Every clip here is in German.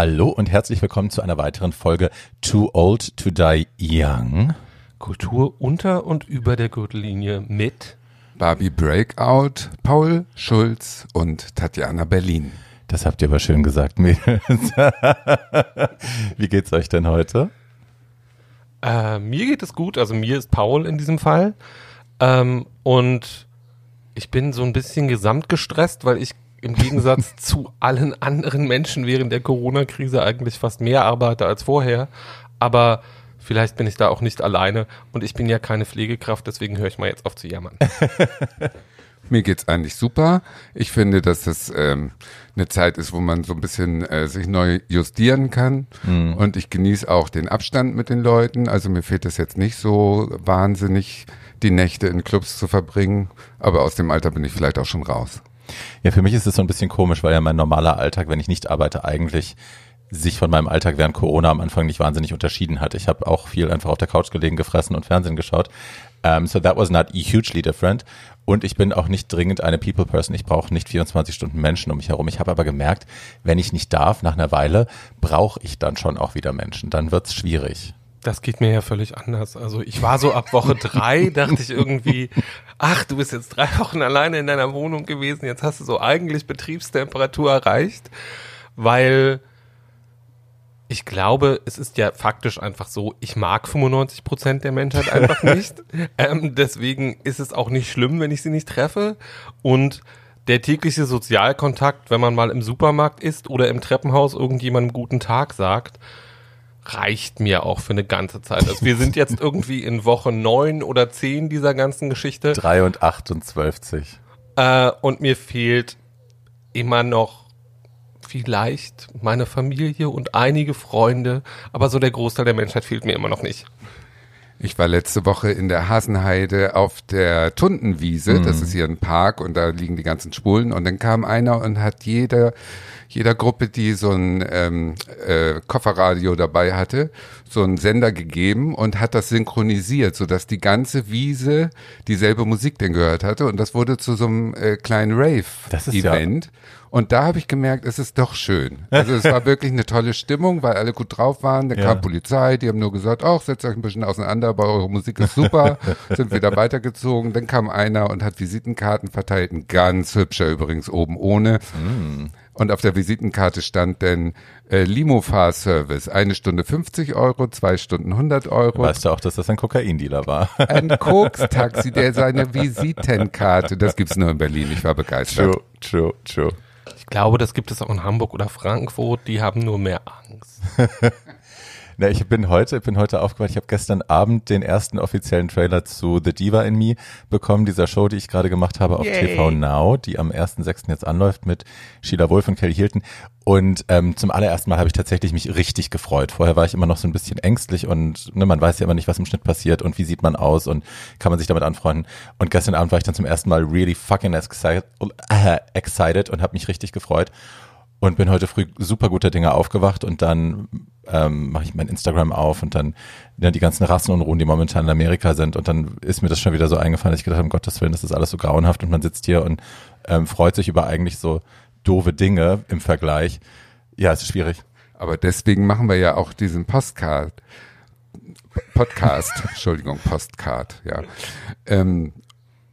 Hallo und herzlich willkommen zu einer weiteren Folge Too Old to Die Young. Kultur unter und über der Gürtellinie mit Barbie Breakout, Paul Schulz und Tatjana Berlin. Das habt ihr aber schön gesagt, Mädels. Wie geht's euch denn heute? Äh, mir geht es gut, also mir ist Paul in diesem Fall. Ähm, und ich bin so ein bisschen gesamtgestresst, weil ich im Gegensatz zu allen anderen Menschen während der Corona-Krise eigentlich fast mehr arbeite als vorher. Aber vielleicht bin ich da auch nicht alleine und ich bin ja keine Pflegekraft, deswegen höre ich mal jetzt auf zu jammern. Mir geht's eigentlich super. Ich finde, dass das ähm, eine Zeit ist, wo man so ein bisschen äh, sich neu justieren kann. Mhm. Und ich genieße auch den Abstand mit den Leuten. Also mir fehlt es jetzt nicht so wahnsinnig, die Nächte in Clubs zu verbringen. Aber aus dem Alter bin ich vielleicht auch schon raus. Ja, für mich ist es so ein bisschen komisch, weil ja mein normaler Alltag, wenn ich nicht arbeite, eigentlich sich von meinem Alltag während Corona am Anfang nicht wahnsinnig unterschieden hat. Ich habe auch viel einfach auf der Couch gelegen, gefressen und Fernsehen geschaut. Um, so that was not hugely different. Und ich bin auch nicht dringend eine People Person. Ich brauche nicht 24 Stunden Menschen um mich herum. Ich habe aber gemerkt, wenn ich nicht darf, nach einer Weile brauche ich dann schon auch wieder Menschen. Dann wird's schwierig. Das geht mir ja völlig anders. Also ich war so ab Woche drei, dachte ich irgendwie, ach, du bist jetzt drei Wochen alleine in deiner Wohnung gewesen, jetzt hast du so eigentlich Betriebstemperatur erreicht, weil ich glaube, es ist ja faktisch einfach so, ich mag 95 Prozent der Menschheit einfach nicht. ähm, deswegen ist es auch nicht schlimm, wenn ich sie nicht treffe. Und der tägliche Sozialkontakt, wenn man mal im Supermarkt ist oder im Treppenhaus irgendjemandem guten Tag sagt, reicht mir auch für eine ganze Zeit. Also wir sind jetzt irgendwie in Woche neun oder zehn dieser ganzen Geschichte. Drei und acht und zwölfzig. Äh, und mir fehlt immer noch vielleicht meine Familie und einige Freunde, aber so der Großteil der Menschheit fehlt mir immer noch nicht. Ich war letzte Woche in der Hasenheide auf der Tundenwiese, mhm. das ist hier ein Park und da liegen die ganzen Spulen und dann kam einer und hat jeder jeder Gruppe, die so ein ähm, äh, Kofferradio dabei hatte, so einen Sender gegeben und hat das synchronisiert, sodass die ganze Wiese dieselbe Musik denn gehört hatte. Und das wurde zu so einem äh, kleinen Rave-Event. Ja und da habe ich gemerkt, es ist doch schön. Also es war wirklich eine tolle Stimmung, weil alle gut drauf waren. Dann ja. kam Polizei, die haben nur gesagt, ach, setzt euch ein bisschen auseinander, aber eure Musik ist super. Sind wieder weitergezogen. Dann kam einer und hat Visitenkarten verteilt, ein ganz hübscher übrigens oben ohne. Mm. Und auf der Visitenkarte stand denn äh, Limo-Fahrservice. Eine Stunde 50 Euro, zwei Stunden 100 Euro. Weißt du auch, dass das ein Kokaindealer war? Ein Koks-Taxi, der seine Visitenkarte, das gibt's nur in Berlin. Ich war begeistert. True, true, true. Ich glaube, das gibt es auch in Hamburg oder Frankfurt. Die haben nur mehr Angst. Na, ich bin heute, bin heute aufgewacht. Ich habe gestern Abend den ersten offiziellen Trailer zu The Diva in Me bekommen, dieser Show, die ich gerade gemacht habe auf Yay. TV Now, die am 1.6. jetzt anläuft mit Sheila Wolf und Kelly Hilton. Und ähm, zum allerersten Mal habe ich tatsächlich mich richtig gefreut. Vorher war ich immer noch so ein bisschen ängstlich und ne, man weiß ja immer nicht, was im Schnitt passiert und wie sieht man aus und kann man sich damit anfreunden. Und gestern Abend war ich dann zum ersten Mal really fucking excited, äh, excited und habe mich richtig gefreut und bin heute früh super guter Dinge aufgewacht und dann ähm, mache ich mein Instagram auf und dann ja, die ganzen Rassenunruhen, die momentan in Amerika sind und dann ist mir das schon wieder so eingefallen, dass ich gedacht habe, um Gottes Willen, das ist alles so grauenhaft und man sitzt hier und ähm, freut sich über eigentlich so doofe Dinge im Vergleich. Ja, es ist schwierig. Aber deswegen machen wir ja auch diesen Postcard. Podcast, Entschuldigung, Postcard, ja. Ähm,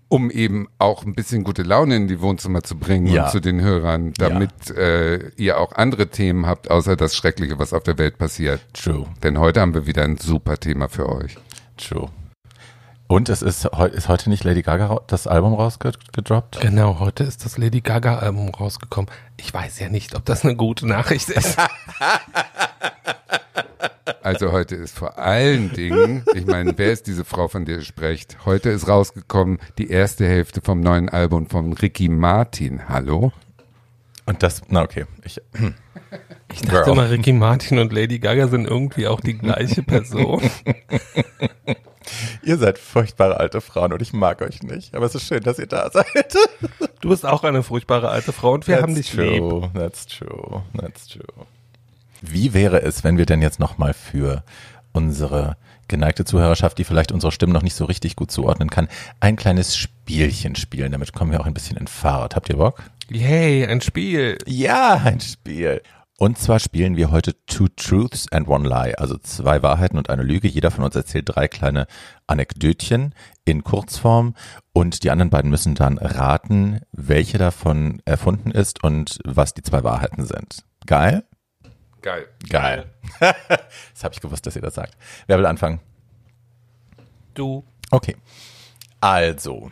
um eben auch ein bisschen gute Laune in die Wohnzimmer zu bringen ja. und zu den Hörern, damit ja. äh, ihr auch andere Themen habt, außer das Schreckliche, was auf der Welt passiert. True. Denn heute haben wir wieder ein super Thema für euch. True. Und es ist, ist heute nicht Lady Gaga das Album rausgedroppt? Genau, heute ist das Lady Gaga Album rausgekommen. Ich weiß ja nicht, ob das eine gute Nachricht ist. Also heute ist vor allen Dingen, ich meine, wer ist diese Frau, von der ihr sprecht? Heute ist rausgekommen die erste Hälfte vom neuen Album von Ricky Martin. Hallo? Und das, na okay. Ich, ich dachte Girl. mal, Ricky Martin und Lady Gaga sind irgendwie auch die gleiche Person. Ihr seid furchtbare alte Frauen und ich mag euch nicht. Aber es ist schön, dass ihr da seid. Du bist auch eine furchtbare alte Frau und wir That's haben dich true. lieb. That's true. That's true. Wie wäre es, wenn wir denn jetzt nochmal für unsere geneigte Zuhörerschaft, die vielleicht unsere Stimmen noch nicht so richtig gut zuordnen kann, ein kleines Spielchen spielen. Damit kommen wir auch ein bisschen in Fahrt. Habt ihr Bock? Yay, ein Spiel. Ja, ein Spiel. Und zwar spielen wir heute Two Truths and One Lie, also zwei Wahrheiten und eine Lüge. Jeder von uns erzählt drei kleine Anekdötchen in Kurzform und die anderen beiden müssen dann raten, welche davon erfunden ist und was die zwei Wahrheiten sind. Geil? Geil. Geil. das habe ich gewusst, dass ihr das sagt. Wer will anfangen? Du. Okay. Also,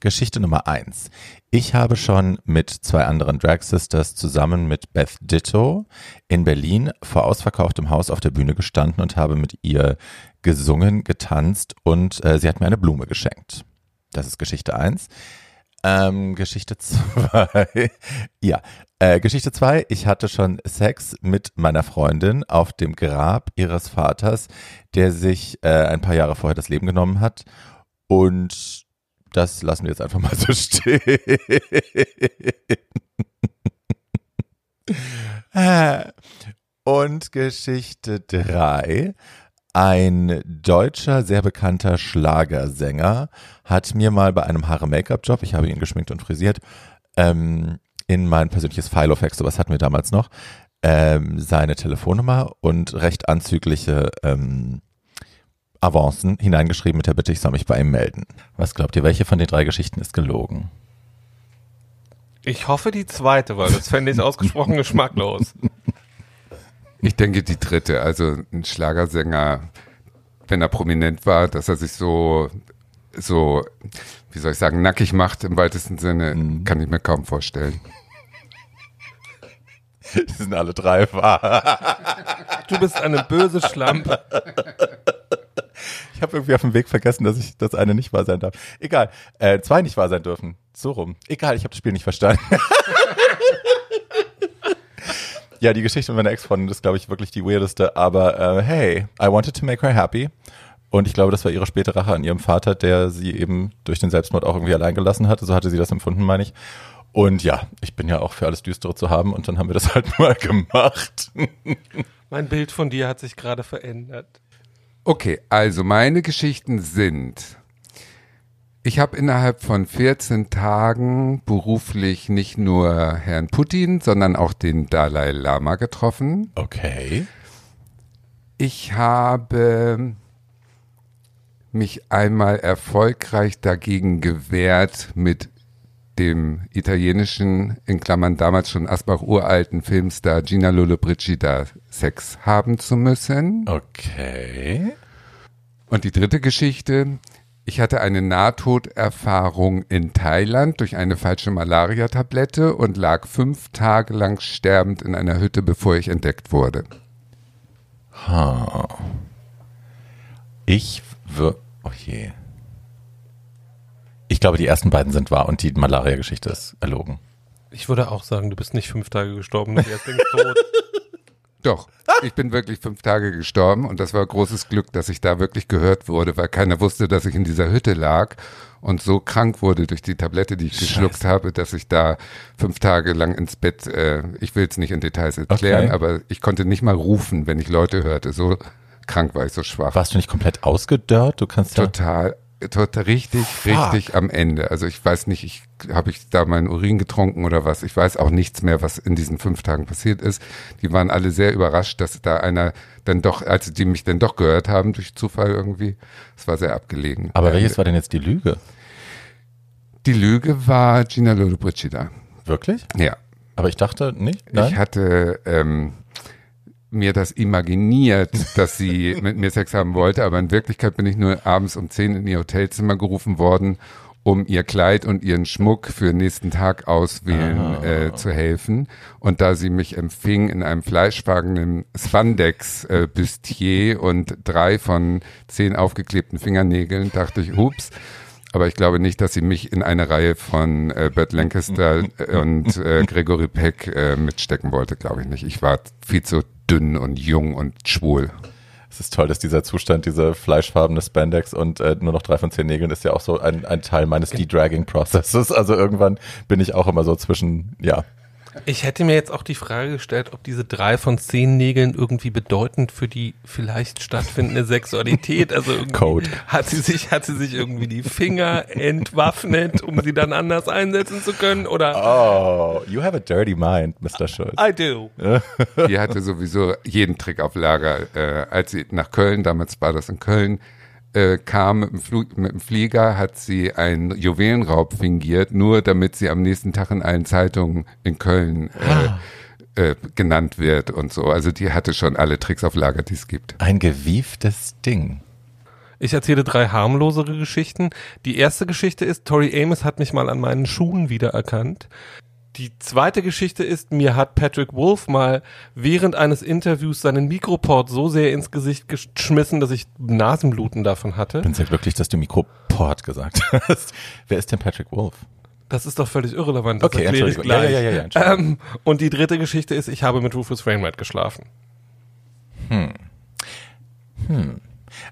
Geschichte Nummer eins. Ich habe schon mit zwei anderen Drag Sisters zusammen mit Beth Ditto in Berlin vor ausverkauftem Haus auf der Bühne gestanden und habe mit ihr gesungen, getanzt und äh, sie hat mir eine Blume geschenkt. Das ist Geschichte eins. Ähm, Geschichte zwei. ja, äh, Geschichte zwei. Ich hatte schon Sex mit meiner Freundin auf dem Grab ihres Vaters, der sich äh, ein paar Jahre vorher das Leben genommen hat. Und das lassen wir jetzt einfach mal so stehen. Und Geschichte drei. Ein deutscher, sehr bekannter Schlagersänger hat mir mal bei einem Haare-Make-up-Job, ich habe ihn geschminkt und frisiert, ähm, in mein persönliches Filofax, sowas hatten wir damals noch, ähm, seine Telefonnummer und recht anzügliche ähm, Avancen hineingeschrieben mit der Bitte, ich soll mich bei ihm melden. Was glaubt ihr, welche von den drei Geschichten ist gelogen? Ich hoffe die zweite, weil das fände ich ausgesprochen geschmacklos. Ich denke die dritte, also ein Schlagersänger, wenn er prominent war, dass er sich so, so, wie soll ich sagen, nackig macht im weitesten Sinne, mhm. kann ich mir kaum vorstellen. Die sind alle drei wahr. Du bist eine böse Schlampe. Ich habe irgendwie auf dem Weg vergessen, dass ich das eine nicht wahr sein darf. Egal, äh, zwei nicht wahr sein dürfen. So rum. Egal, ich habe das Spiel nicht verstanden. ja, die Geschichte mit meiner Ex-Freundin ist, glaube ich, wirklich die weirdeste. Aber äh, hey, I wanted to make her happy. Und ich glaube, das war ihre späte Rache an ihrem Vater, der sie eben durch den Selbstmord auch irgendwie allein gelassen hatte. So hatte sie das empfunden, meine ich. Und ja, ich bin ja auch für alles Düstere zu haben und dann haben wir das halt mal gemacht. mein Bild von dir hat sich gerade verändert. Okay, also meine Geschichten sind, ich habe innerhalb von 14 Tagen beruflich nicht nur Herrn Putin, sondern auch den Dalai Lama getroffen. Okay. Ich habe mich einmal erfolgreich dagegen gewehrt, mit dem italienischen, in Klammern damals schon Asbach uralten Filmstar Gina Lollobrigida Sex haben zu müssen. Okay. Und die dritte Geschichte, ich hatte eine Nahtoderfahrung in Thailand durch eine falsche Malaria-Tablette und lag fünf Tage lang sterbend in einer Hütte, bevor ich entdeckt wurde. Ha. Ich würde. Oh je. Ich glaube, die ersten beiden sind wahr und die Malaria-Geschichte ist erlogen. Ich würde auch sagen, du bist nicht fünf Tage gestorben, du bist tot. Doch, ich bin wirklich fünf Tage gestorben und das war großes Glück, dass ich da wirklich gehört wurde, weil keiner wusste, dass ich in dieser Hütte lag und so krank wurde durch die Tablette, die ich Scheiße. geschluckt habe, dass ich da fünf Tage lang ins Bett, äh, ich will es nicht in Details erklären, okay. aber ich konnte nicht mal rufen, wenn ich Leute hörte. So krank war ich, so schwach. Warst du nicht komplett ausgedörrt? Du kannst Total total richtig, Fuck. richtig am Ende. Also ich weiß nicht, ich habe ich da meinen Urin getrunken oder was. Ich weiß auch nichts mehr, was in diesen fünf Tagen passiert ist. Die waren alle sehr überrascht, dass da einer dann doch, als die mich dann doch gehört haben durch Zufall irgendwie. Es war sehr abgelegen. Aber welches war denn jetzt die Lüge? Die Lüge war Gina Lollobrigida. Wirklich? Ja. Aber ich dachte nicht. Nein? Ich hatte ähm, mir das imaginiert, dass sie mit mir Sex haben wollte, aber in Wirklichkeit bin ich nur abends um zehn in ihr Hotelzimmer gerufen worden, um ihr Kleid und ihren Schmuck für den nächsten Tag auswählen ah. äh, zu helfen. Und da sie mich empfing in einem fleischfarbenen Spandex-Bustier äh, und drei von zehn aufgeklebten Fingernägeln, dachte ich, ups. Aber ich glaube nicht, dass sie mich in eine Reihe von äh, Bert Lancaster und äh, Gregory Peck äh, mitstecken wollte, glaube ich nicht. Ich war viel zu dünn und jung und schwul. Es ist toll, dass dieser Zustand, diese fleischfarbene Spandex und äh, nur noch drei von zehn Nägeln ist ja auch so ein, ein Teil meines De-Dragging-Prozesses. Also irgendwann bin ich auch immer so zwischen, ja. Ich hätte mir jetzt auch die Frage gestellt, ob diese drei von zehn Nägeln irgendwie bedeutend für die vielleicht stattfindende Sexualität, also irgendwie Code. hat sie sich, hat sie sich irgendwie die Finger entwaffnet, um sie dann anders einsetzen zu können oder Oh, you have a dirty mind, Mr. Schulz. I do. Die hatte sowieso jeden Trick auf Lager. Äh, als sie nach Köln, damals war das in Köln, äh, kam mit dem, Flug, mit dem Flieger, hat sie einen Juwelenraub fingiert, nur damit sie am nächsten Tag in allen Zeitungen in Köln äh, äh, genannt wird und so. Also die hatte schon alle Tricks auf Lager, die es gibt. Ein gewieftes Ding. Ich erzähle drei harmlosere Geschichten. Die erste Geschichte ist, Tori Amos hat mich mal an meinen Schuhen wiedererkannt. Die zweite Geschichte ist, mir hat Patrick Wolf mal während eines Interviews seinen Mikroport so sehr ins Gesicht geschmissen, dass ich Nasenbluten davon hatte. Ich bin sehr glücklich, dass du Mikroport gesagt hast. Wer ist denn Patrick Wolf? Das ist doch völlig irrelevant. Das Okay, erkläre ich. Ja, gleich. ja, ja, ja, Entschuldigung. ähm, und die dritte Geschichte ist, ich habe mit Rufus Wainwright geschlafen.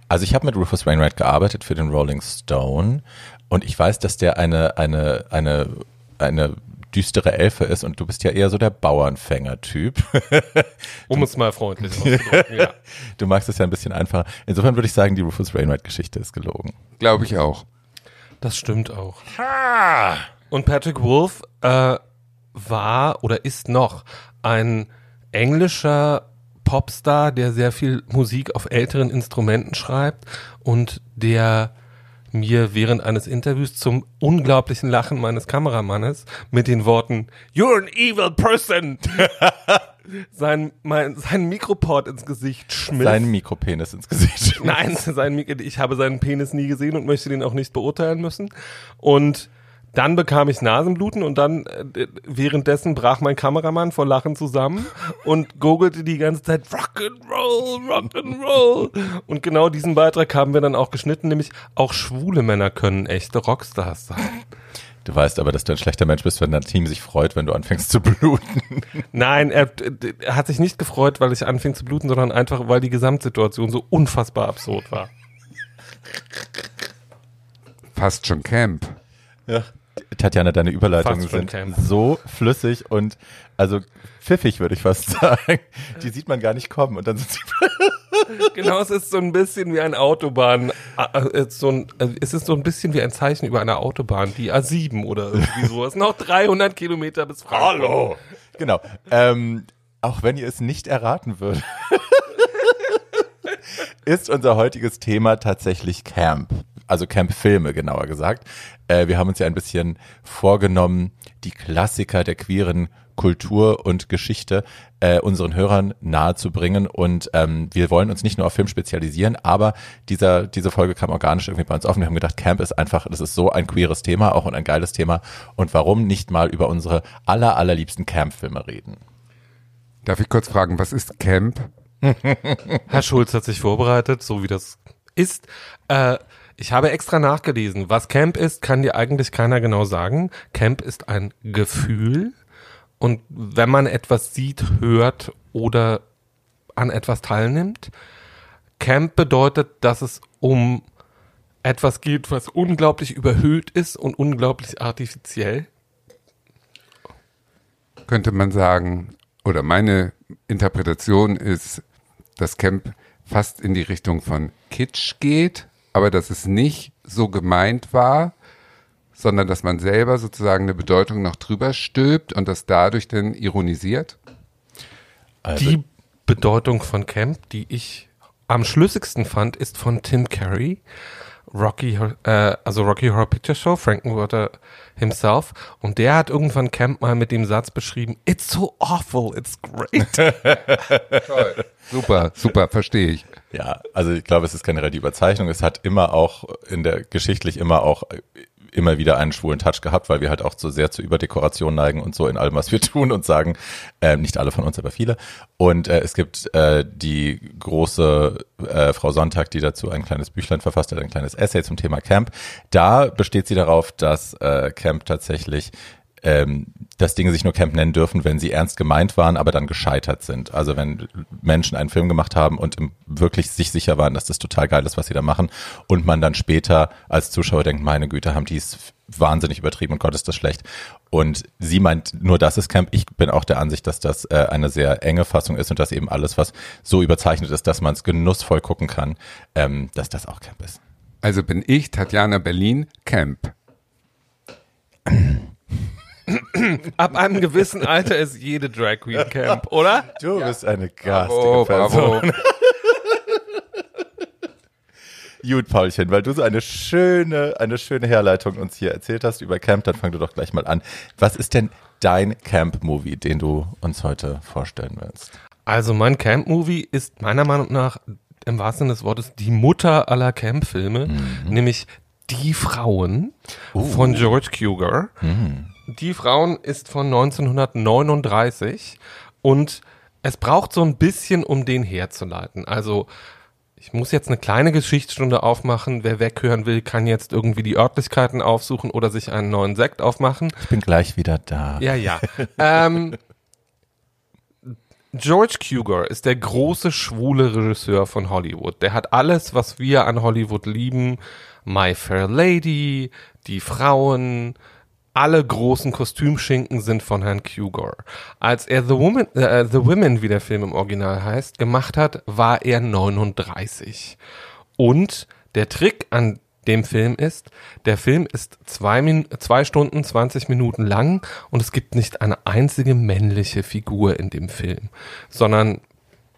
Also ich habe mit Rufus Wainwright gearbeitet für den Rolling Stone und ich weiß, dass der eine, eine, eine, eine düstere Elfe ist und du bist ja eher so der Bauernfänger-Typ. Um es mal freundlich auszudrücken, ja. Du magst es ja ein bisschen einfacher. Insofern würde ich sagen, die Rufus Wainwright-Geschichte ist gelogen. Glaube ich auch. Das stimmt auch. Und Patrick Wolf äh, war oder ist noch ein englischer Popstar, der sehr viel Musik auf älteren Instrumenten schreibt und der mir während eines Interviews zum unglaublichen Lachen meines Kameramannes mit den Worten You're an evil person sein, mein, sein Mikroport ins Gesicht schmiss. Seinen Mikropenis ins Gesicht. Nein, sein, ich habe seinen Penis nie gesehen und möchte den auch nicht beurteilen müssen. Und dann bekam ich Nasenbluten und dann äh, währenddessen brach mein Kameramann vor Lachen zusammen und gogelte die ganze Zeit Rock'n'Roll, Rock'n'Roll. Und genau diesen Beitrag haben wir dann auch geschnitten, nämlich auch schwule Männer können echte Rockstars sein. Du weißt aber, dass du ein schlechter Mensch bist, wenn dein Team sich freut, wenn du anfängst zu bluten. Nein, er, er hat sich nicht gefreut, weil ich anfing zu bluten, sondern einfach, weil die Gesamtsituation so unfassbar absurd war. Fast schon Camp. Ja. Tatjana, deine Überleitungen sind Camp. so flüssig und also pfiffig, würde ich fast sagen. Die sieht man gar nicht kommen und dann sind sie Genau, es ist so ein bisschen wie eine Autobahn. äh, äh, So ein, äh, es ist so ein bisschen wie ein Zeichen über eine Autobahn, die A7 oder irgendwie sowas. Noch 300 Kilometer bis Frankfurt. Genau. Ähm, auch wenn ihr es nicht erraten würdet, ist unser heutiges Thema tatsächlich Camp. Also Camp-Filme, genauer gesagt. Äh, wir haben uns ja ein bisschen vorgenommen, die Klassiker der queeren Kultur und Geschichte äh, unseren Hörern nahezubringen. Und ähm, wir wollen uns nicht nur auf Film spezialisieren, aber dieser, diese Folge kam organisch irgendwie bei uns auf. Wir haben gedacht, Camp ist einfach, das ist so ein queeres Thema, auch und ein geiles Thema. Und warum nicht mal über unsere aller, allerliebsten Camp-Filme reden? Darf ich kurz fragen, was ist Camp? Herr Schulz hat sich vorbereitet, so wie das ist. Äh, ich habe extra nachgelesen. Was Camp ist, kann dir eigentlich keiner genau sagen. Camp ist ein Gefühl. Und wenn man etwas sieht, hört oder an etwas teilnimmt, Camp bedeutet, dass es um etwas geht, was unglaublich überhöht ist und unglaublich artifiziell. Könnte man sagen, oder meine Interpretation ist, dass Camp fast in die Richtung von Kitsch geht, aber dass es nicht so gemeint war, sondern dass man selber sozusagen eine Bedeutung noch drüber stülpt und das dadurch dann ironisiert. Also, Die Bedeutung von Camp, die ich am schlüssigsten fand, ist von Tim Curry. Rocky, äh, also Rocky Horror Picture Show, Frankenwater himself. Und der hat irgendwann Camp mal mit dem Satz beschrieben, it's so awful, it's great. Toll. Super, super, verstehe ich. Ja, also ich glaube, es ist generell die Überzeichnung. Es hat immer auch in der geschichtlich immer auch immer wieder einen schwulen Touch gehabt, weil wir halt auch so sehr zur Überdekoration neigen und so in allem, was wir tun und sagen, äh, nicht alle von uns, aber viele. Und äh, es gibt äh, die große äh, Frau Sonntag, die dazu ein kleines Büchlein verfasst hat, ein kleines Essay zum Thema Camp. Da besteht sie darauf, dass äh, Camp tatsächlich ähm, dass Dinge sich nur Camp nennen dürfen, wenn sie ernst gemeint waren, aber dann gescheitert sind. Also wenn Menschen einen Film gemacht haben und wirklich sich sicher waren, dass das total geil ist, was sie da machen, und man dann später als Zuschauer denkt, meine Güte, haben die es wahnsinnig übertrieben und Gott ist das schlecht. Und sie meint, nur das ist Camp. Ich bin auch der Ansicht, dass das äh, eine sehr enge Fassung ist und dass eben alles, was so überzeichnet ist, dass man es genussvoll gucken kann, ähm, dass das auch Camp ist. Also bin ich, Tatjana Berlin, Camp. Ab einem gewissen Alter ist jede Drag Queen Camp, oder? Du bist eine garstige Bravo, Person. bravo. Gut, Paulchen, weil du so eine schöne, eine schöne Herleitung uns hier erzählt hast über Camp, dann fang du doch gleich mal an. Was ist denn dein Camp-Movie, den du uns heute vorstellen willst? Also mein Camp-Movie ist meiner Meinung nach im wahrsten Sinne des Wortes die Mutter aller Camp-Filme, nämlich Die Frauen von George Cougar. Die Frauen ist von 1939 und es braucht so ein bisschen, um den herzuleiten. Also ich muss jetzt eine kleine Geschichtsstunde aufmachen. Wer weghören will, kann jetzt irgendwie die Örtlichkeiten aufsuchen oder sich einen neuen Sekt aufmachen. Ich bin gleich wieder da. Ja, ja. ähm, George Cougar ist der große schwule Regisseur von Hollywood. Der hat alles, was wir an Hollywood lieben. My Fair Lady, die Frauen, alle großen Kostümschinken sind von Herrn Cougar. Als er The Woman, äh, The Women, wie der Film im Original heißt, gemacht hat, war er 39. Und der Trick an dem Film ist, der Film ist zwei, Min zwei Stunden 20 Minuten lang und es gibt nicht eine einzige männliche Figur in dem Film, sondern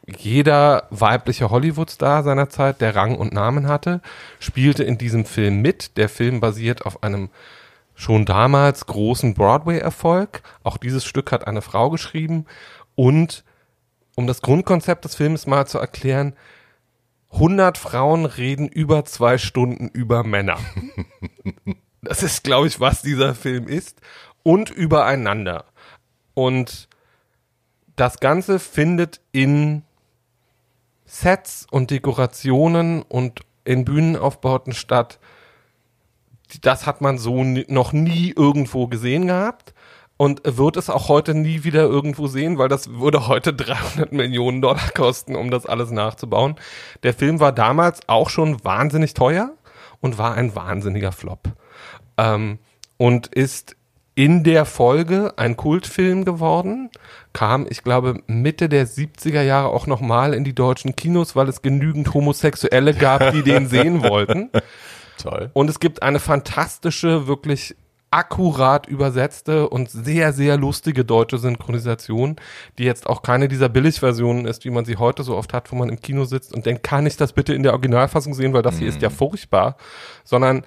jeder weibliche Hollywood-Star seiner Zeit, der Rang und Namen hatte, spielte in diesem Film mit. Der Film basiert auf einem schon damals großen Broadway-Erfolg. Auch dieses Stück hat eine Frau geschrieben. Und um das Grundkonzept des Films mal zu erklären, 100 Frauen reden über zwei Stunden über Männer. Das ist, glaube ich, was dieser Film ist. Und übereinander. Und das Ganze findet in Sets und Dekorationen und in Bühnenaufbauten statt. Das hat man so noch nie irgendwo gesehen gehabt und wird es auch heute nie wieder irgendwo sehen, weil das würde heute 300 Millionen Dollar kosten, um das alles nachzubauen. Der Film war damals auch schon wahnsinnig teuer und war ein wahnsinniger Flop. Ähm, und ist in der Folge ein Kultfilm geworden, kam, ich glaube, Mitte der 70er Jahre auch nochmal in die deutschen Kinos, weil es genügend Homosexuelle gab, die den sehen wollten. Toll. Und es gibt eine fantastische, wirklich akkurat übersetzte und sehr, sehr lustige deutsche Synchronisation, die jetzt auch keine dieser Billigversionen ist, wie man sie heute so oft hat, wo man im Kino sitzt und denkt, kann ich das bitte in der Originalfassung sehen, weil das hier ist ja furchtbar, sondern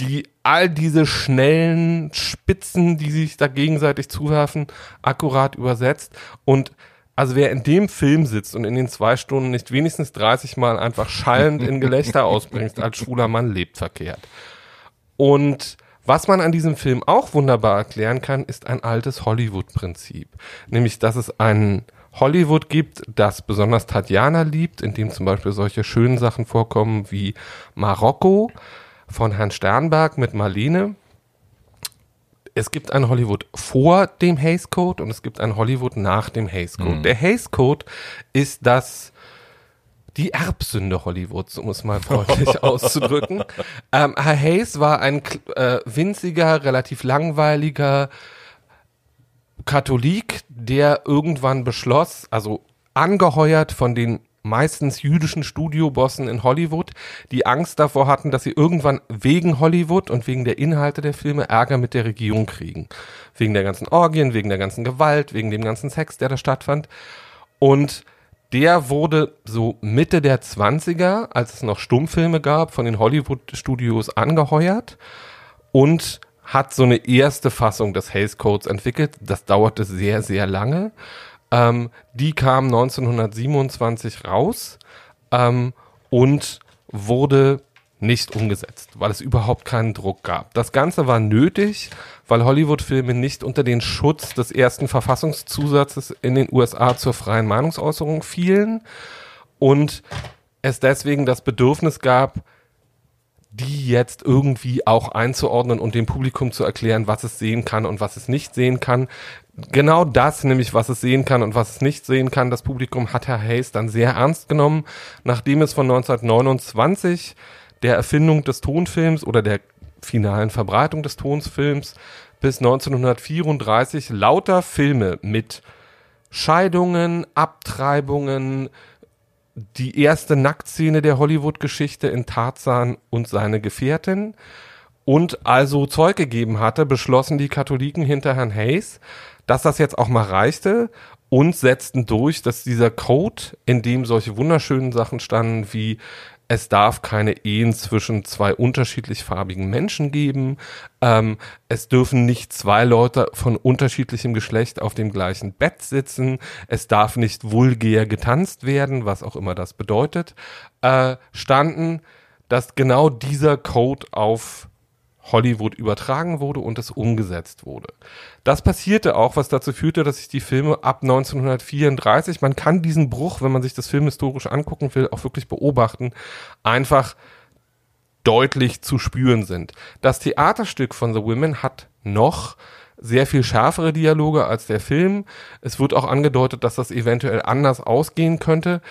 die all diese schnellen Spitzen, die sich da gegenseitig zuwerfen, akkurat übersetzt und also wer in dem Film sitzt und in den zwei Stunden nicht wenigstens 30 Mal einfach schallend in Gelächter ausbringt, als schwuler Mann lebt verkehrt. Und was man an diesem Film auch wunderbar erklären kann, ist ein altes Hollywood-Prinzip. Nämlich, dass es ein Hollywood gibt, das besonders Tatjana liebt, in dem zum Beispiel solche schönen Sachen vorkommen wie Marokko von Herrn Sternberg mit Marlene. Es gibt ein Hollywood vor dem Hays Code und es gibt ein Hollywood nach dem Hays Code. Der Hays Code ist das die Erbsünde Hollywoods, um es mal freundlich auszudrücken. Ähm, Herr Hayes war ein äh, winziger, relativ langweiliger Katholik, der irgendwann beschloss, also angeheuert von den meistens jüdischen Studiobossen in Hollywood, die Angst davor hatten, dass sie irgendwann wegen Hollywood und wegen der Inhalte der Filme Ärger mit der Regierung kriegen. Wegen der ganzen Orgien, wegen der ganzen Gewalt, wegen dem ganzen Sex, der da stattfand. Und der wurde so Mitte der 20er, als es noch Stummfilme gab, von den Hollywood-Studios angeheuert und hat so eine erste Fassung des Hays Codes entwickelt. Das dauerte sehr, sehr lange. Ähm, die kam 1927 raus ähm, und wurde nicht umgesetzt, weil es überhaupt keinen Druck gab. Das Ganze war nötig, weil Hollywood-Filme nicht unter den Schutz des ersten Verfassungszusatzes in den USA zur freien Meinungsäußerung fielen und es deswegen das Bedürfnis gab, die jetzt irgendwie auch einzuordnen und dem Publikum zu erklären, was es sehen kann und was es nicht sehen kann. Genau das, nämlich was es sehen kann und was es nicht sehen kann, das Publikum hat Herr Hayes dann sehr ernst genommen, nachdem es von 1929 der Erfindung des Tonfilms oder der finalen Verbreitung des Tonsfilms bis 1934 lauter Filme mit Scheidungen, Abtreibungen, die erste Nacktszene der Hollywood-Geschichte in Tarzan und seine Gefährtin und also Zeug gegeben hatte, beschlossen die Katholiken hinter Herrn Hayes, dass das jetzt auch mal reichte und setzten durch, dass dieser Code, in dem solche wunderschönen Sachen standen wie es darf keine Ehen zwischen zwei unterschiedlich farbigen Menschen geben. Ähm, es dürfen nicht zwei Leute von unterschiedlichem Geschlecht auf dem gleichen Bett sitzen. Es darf nicht vulgär getanzt werden, was auch immer das bedeutet. Äh, standen, dass genau dieser Code auf Hollywood übertragen wurde und es umgesetzt wurde. Das passierte auch, was dazu führte, dass sich die Filme ab 1934, man kann diesen Bruch, wenn man sich das filmhistorisch angucken will, auch wirklich beobachten, einfach deutlich zu spüren sind. Das Theaterstück von The Women hat noch sehr viel schärfere Dialoge als der Film. Es wird auch angedeutet, dass das eventuell anders ausgehen könnte.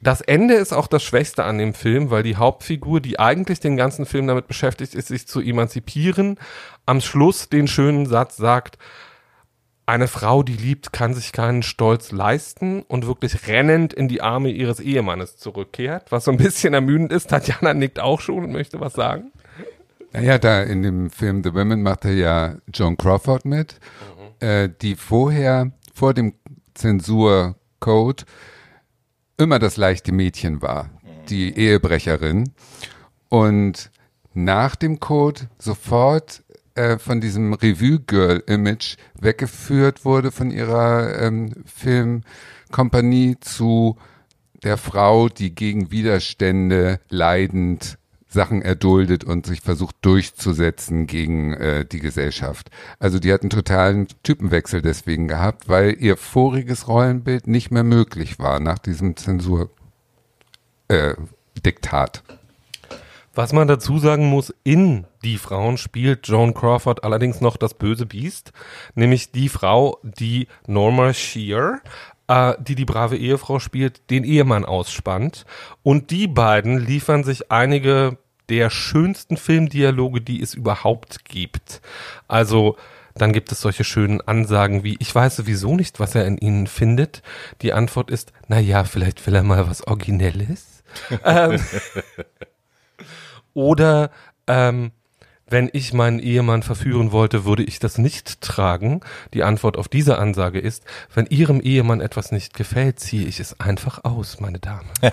Das Ende ist auch das Schwächste an dem Film, weil die Hauptfigur, die eigentlich den ganzen Film damit beschäftigt ist, sich zu emanzipieren, am Schluss den schönen Satz sagt, eine Frau, die liebt, kann sich keinen Stolz leisten und wirklich rennend in die Arme ihres Ehemannes zurückkehrt, was so ein bisschen ermüdend ist. Tatjana nickt auch schon und möchte was sagen. Naja, da in dem Film The Women macht er ja Joan Crawford mit, mhm. äh, die vorher, vor dem Zensurcode, immer das leichte Mädchen war, die Ehebrecherin. Und nach dem Code sofort äh, von diesem Revue-Girl-Image weggeführt wurde von ihrer ähm, Filmkompanie zu der Frau, die gegen Widerstände leidend Sachen erduldet und sich versucht durchzusetzen gegen äh, die Gesellschaft. Also die hat einen totalen Typenwechsel deswegen gehabt, weil ihr voriges Rollenbild nicht mehr möglich war nach diesem Zensur äh. Was man dazu sagen muss, in Die Frauen spielt Joan Crawford allerdings noch das böse Biest, nämlich die Frau, die Norma Shear äh, die die brave Ehefrau spielt, den Ehemann ausspannt. Und die beiden liefern sich einige der schönsten Filmdialoge, die es überhaupt gibt. Also dann gibt es solche schönen Ansagen wie, ich weiß sowieso nicht, was er in ihnen findet. Die Antwort ist, na ja, vielleicht will er mal was Originelles. ähm, oder ähm, wenn ich meinen Ehemann verführen wollte, würde ich das nicht tragen. Die Antwort auf diese Ansage ist, wenn Ihrem Ehemann etwas nicht gefällt, ziehe ich es einfach aus, meine Dame.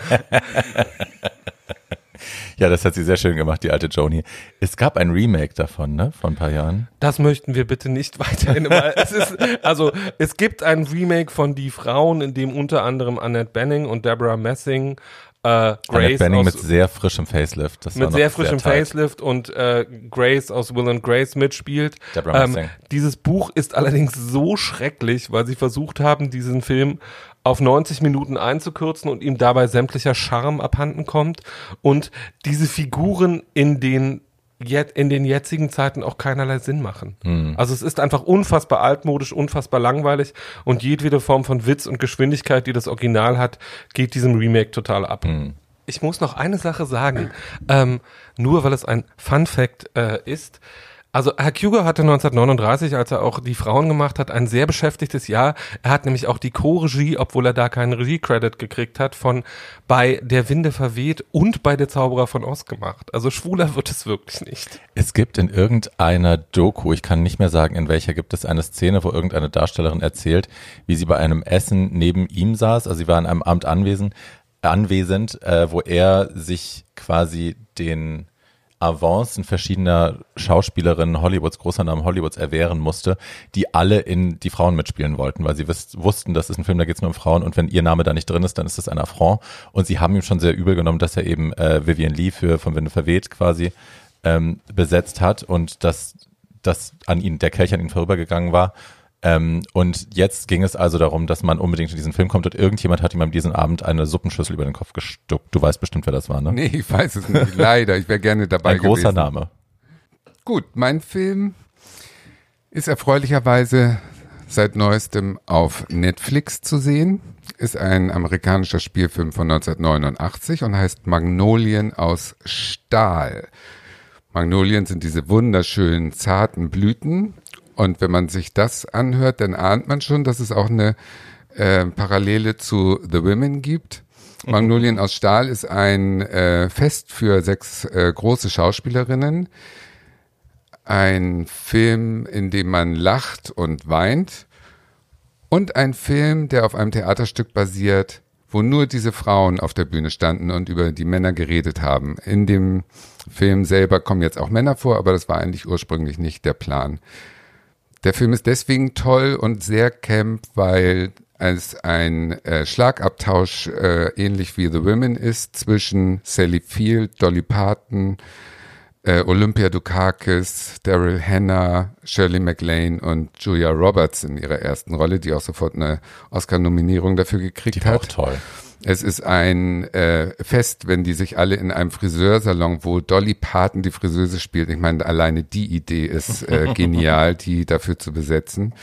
ja, das hat sie sehr schön gemacht, die alte Joni. Es gab ein Remake davon, ne, vor ein paar Jahren. Das möchten wir bitte nicht weiterhin. es ist, also, es gibt ein Remake von Die Frauen, in dem unter anderem Annette Benning und Deborah Messing äh, Grace Benning aus, mit sehr frischem Facelift. Das mit sehr frischem sehr Facelift und äh, Grace aus Will and Grace mitspielt. Ähm, dieses Buch ist allerdings so schrecklich, weil sie versucht haben, diesen Film auf 90 Minuten einzukürzen und ihm dabei sämtlicher Charme abhanden kommt und diese Figuren in den in den jetzigen Zeiten auch keinerlei Sinn machen. Hm. Also es ist einfach unfassbar altmodisch, unfassbar langweilig und jedwede Form von Witz und Geschwindigkeit, die das Original hat, geht diesem Remake total ab. Hm. Ich muss noch eine Sache sagen, ähm, nur weil es ein Fun Fact äh, ist. Also Herr Kuger hatte 1939, als er auch die Frauen gemacht hat, ein sehr beschäftigtes Jahr. Er hat nämlich auch die Co-Regie, obwohl er da keinen Regie-Credit gekriegt hat, von bei Der Winde verweht und bei Der Zauberer von Oz gemacht. Also schwuler wird es wirklich nicht. Es gibt in irgendeiner Doku, ich kann nicht mehr sagen, in welcher gibt es eine Szene, wo irgendeine Darstellerin erzählt, wie sie bei einem Essen neben ihm saß. Also sie war an einem Amt anwesend, anwesend, äh, wo er sich quasi den Avancen verschiedener Schauspielerinnen Hollywoods, großer Namen Hollywoods erwehren musste, die alle in die Frauen mitspielen wollten, weil sie wussten, das ist ein Film, da geht es nur um Frauen und wenn ihr Name da nicht drin ist, dann ist das ein Affront. Und sie haben ihm schon sehr übel genommen, dass er eben äh, Vivian Lee für von Winde verweht quasi ähm, besetzt hat und dass dass an ihn der Kelch an ihn vorübergegangen war ähm, und jetzt ging es also darum, dass man unbedingt in diesen Film kommt und irgendjemand hat ihm am diesen Abend eine Suppenschüssel über den Kopf gestuckt. Du weißt bestimmt, wer das war, ne? Nee, ich weiß es nicht. Leider. Ich wäre gerne dabei Ein großer gewesen. Name. Gut, mein Film ist erfreulicherweise seit neuestem auf Netflix zu sehen. Ist ein amerikanischer Spielfilm von 1989 und heißt Magnolien aus Stahl. Magnolien sind diese wunderschönen, zarten Blüten. Und wenn man sich das anhört, dann ahnt man schon, dass es auch eine äh, Parallele zu The Women gibt. Magnolien aus Stahl ist ein äh, Fest für sechs äh, große Schauspielerinnen. Ein Film, in dem man lacht und weint. Und ein Film, der auf einem Theaterstück basiert, wo nur diese Frauen auf der Bühne standen und über die Männer geredet haben. In dem Film selber kommen jetzt auch Männer vor, aber das war eigentlich ursprünglich nicht der Plan. Der Film ist deswegen toll und sehr camp, weil es ein äh, Schlagabtausch äh, ähnlich wie The Women ist zwischen Sally Field, Dolly Parton, äh, Olympia Dukakis, Daryl Hannah, Shirley MacLaine und Julia Roberts in ihrer ersten Rolle, die auch sofort eine Oscar-Nominierung dafür gekriegt Die hat. auch toll. Es ist ein äh, Fest, wenn die sich alle in einem Friseursalon, wo Dolly Parton die Friseuse spielt. Ich meine, alleine die Idee ist äh, genial, die dafür zu besetzen.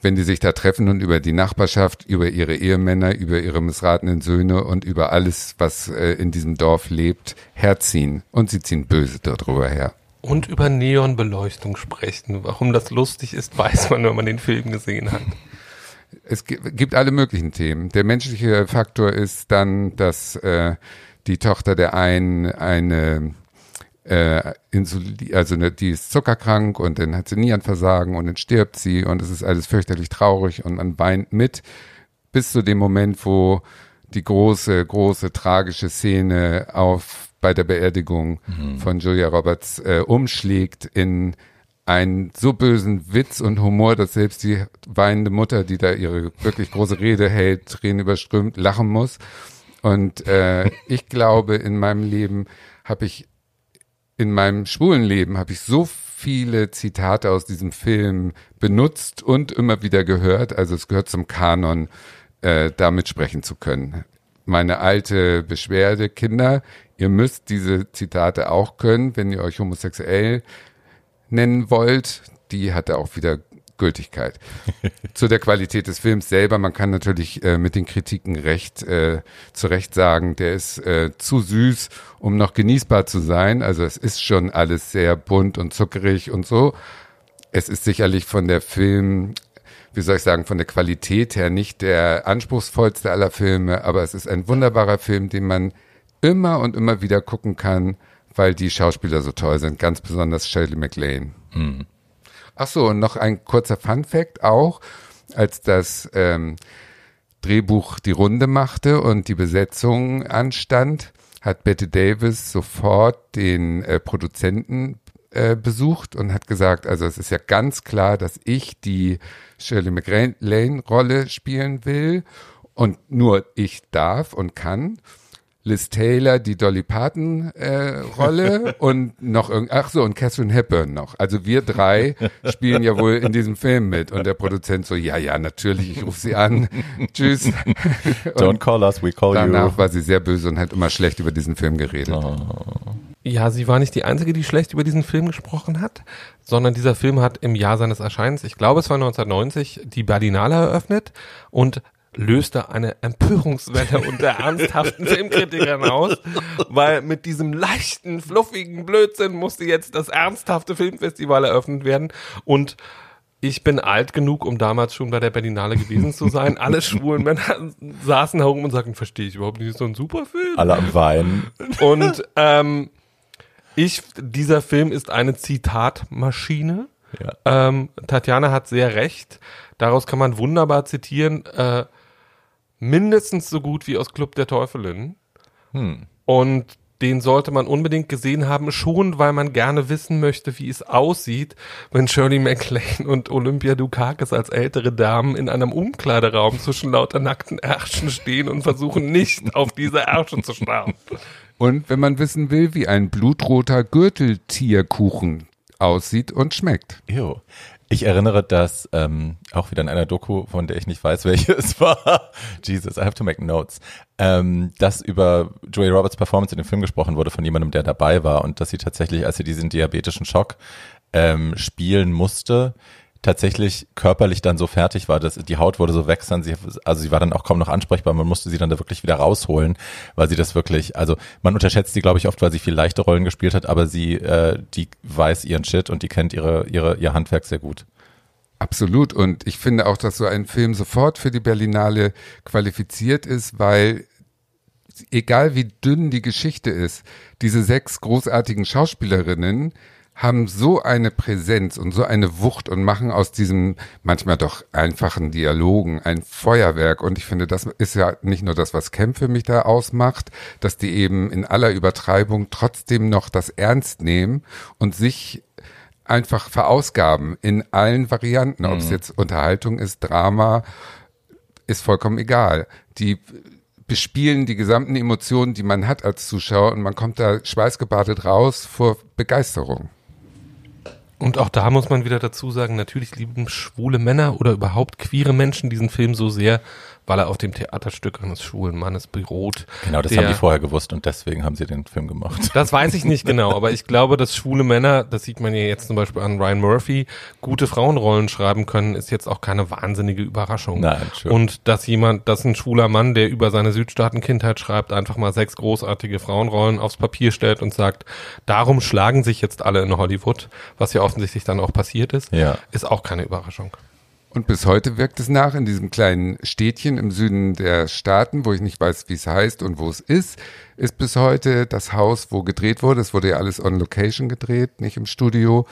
Wenn die sich da treffen und über die Nachbarschaft, über ihre Ehemänner, über ihre missratenen Söhne und über alles, was äh, in diesem Dorf lebt, herziehen. Und sie ziehen böse darüber her. Und über Neonbeleuchtung sprechen. Warum das lustig ist, weiß man, wenn man den Film gesehen hat. Es gi- gibt alle möglichen Themen. Der menschliche Faktor ist dann, dass äh, die Tochter der einen eine äh, Insulin, also eine, die ist zuckerkrank und dann hat sie Nierenversagen und dann stirbt sie und es ist alles fürchterlich traurig und man weint mit bis zu dem Moment, wo die große, große tragische Szene auf bei der Beerdigung von Julia Roberts äh, umschlägt in einen so bösen Witz und Humor, dass selbst die weinende Mutter, die da ihre wirklich große Rede hält, Tränen überströmt, lachen muss. Und äh, ich glaube, in meinem Leben habe ich, in meinem schwulen Leben habe ich so viele Zitate aus diesem Film benutzt und immer wieder gehört. Also es gehört zum Kanon, äh, damit sprechen zu können. Meine alte Beschwerde, Kinder, ihr müsst diese Zitate auch können, wenn ihr euch homosexuell nennen wollt, die hatte auch wieder Gültigkeit. Zu der Qualität des Films selber, man kann natürlich äh, mit den Kritiken recht äh, zu Recht sagen, der ist äh, zu süß, um noch genießbar zu sein. Also es ist schon alles sehr bunt und zuckerig und so. Es ist sicherlich von der Film, wie soll ich sagen, von der Qualität her nicht der anspruchsvollste aller Filme, aber es ist ein wunderbarer Film, den man immer und immer wieder gucken kann, weil die Schauspieler so toll sind, ganz besonders Shirley MacLaine. Ach so, und noch ein kurzer Fun Fact auch, als das ähm, Drehbuch die Runde machte und die Besetzung anstand, hat Bette Davis sofort den äh, Produzenten äh, besucht und hat gesagt, also es ist ja ganz klar, dass ich die Shirley MacLaine-Rolle spielen will und nur ich darf und kann. Liz Taylor die Dolly Parton äh, Rolle und noch irgend ach so und Catherine Hepburn noch. Also wir drei spielen ja wohl in diesem Film mit und der Produzent so ja ja natürlich ich rufe sie an tschüss Don't call us, we call danach you. war sie sehr böse und hat immer schlecht über diesen Film geredet. Ja, sie war nicht die Einzige, die schlecht über diesen Film gesprochen hat, sondern dieser Film hat im Jahr seines Erscheinens, ich glaube es war 1990, die Berlinale eröffnet und löste eine Empörungswelle unter ernsthaften Filmkritikern aus, weil mit diesem leichten, fluffigen Blödsinn musste jetzt das ernsthafte Filmfestival eröffnet werden und ich bin alt genug, um damals schon bei der Berlinale gewesen zu sein. Alle schwulen Männer saßen herum und sagten, verstehe ich überhaupt nicht, ist so ein super Film. Alle am Weinen. Und ähm, ich, dieser Film ist eine Zitatmaschine. Ja. Ähm, Tatjana hat sehr recht. Daraus kann man wunderbar zitieren. Äh, mindestens so gut wie aus Club der Teufelin. Und den sollte man unbedingt gesehen haben, schon weil man gerne wissen möchte, wie es aussieht, wenn Shirley MacLaine und Olympia Dukakis als ältere Damen in einem Umkleideraum zwischen lauter nackten Ärschen stehen und versuchen nicht auf diese Ärsche zu starren. Und wenn man wissen will, wie ein blutroter Gürteltierkuchen aussieht und schmeckt. Ew. Ich erinnere, dass ähm, auch wieder in einer Doku, von der ich nicht weiß, welche es war, Jesus, I have to make notes, ähm, dass über Julia Roberts Performance in dem Film gesprochen wurde von jemandem, der dabei war und dass sie tatsächlich, als sie diesen diabetischen Schock ähm, spielen musste, tatsächlich körperlich dann so fertig war, dass die Haut wurde so wechseln, sie, also sie war dann auch kaum noch ansprechbar, man musste sie dann da wirklich wieder rausholen, weil sie das wirklich, also man unterschätzt sie, glaube ich, oft, weil sie viel leichte Rollen gespielt hat, aber sie, äh, die weiß ihren Shit und die kennt ihre, ihre, ihr Handwerk sehr gut. Absolut. Und ich finde auch, dass so ein Film sofort für die Berlinale qualifiziert ist, weil egal wie dünn die Geschichte ist, diese sechs großartigen Schauspielerinnen haben so eine Präsenz und so eine Wucht und machen aus diesem manchmal doch einfachen Dialogen ein Feuerwerk. Und ich finde, das ist ja nicht nur das, was Camp für mich da ausmacht, dass die eben in aller Übertreibung trotzdem noch das ernst nehmen und sich einfach verausgaben in allen Varianten. Ob es mhm. jetzt Unterhaltung ist, Drama, ist vollkommen egal. Die bespielen die gesamten Emotionen, die man hat als Zuschauer und man kommt da schweißgebadet raus vor Begeisterung. Und auch da muss man wieder dazu sagen, natürlich lieben schwule Männer oder überhaupt queere Menschen diesen Film so sehr, weil er auf dem Theaterstück eines schwulen Mannes beruht. Genau, das der, haben die vorher gewusst und deswegen haben sie den Film gemacht. Das weiß ich nicht genau, aber ich glaube, dass schwule Männer, das sieht man ja jetzt zum Beispiel an Ryan Murphy, gute Frauenrollen schreiben können, ist jetzt auch keine wahnsinnige Überraschung. Nein, sure. Und dass jemand, dass ein schwuler Mann, der über seine Südstaaten-Kindheit schreibt, einfach mal sechs großartige Frauenrollen aufs Papier stellt und sagt, darum schlagen sich jetzt alle in Hollywood, was ja offensichtlich dann auch passiert ist, ja. ist auch keine Überraschung. Und bis heute wirkt es nach in diesem kleinen Städtchen im Süden der Staaten, wo ich nicht weiß, wie es heißt und wo es ist, ist bis heute das Haus, wo gedreht wurde. Es wurde ja alles on Location gedreht, nicht im Studio.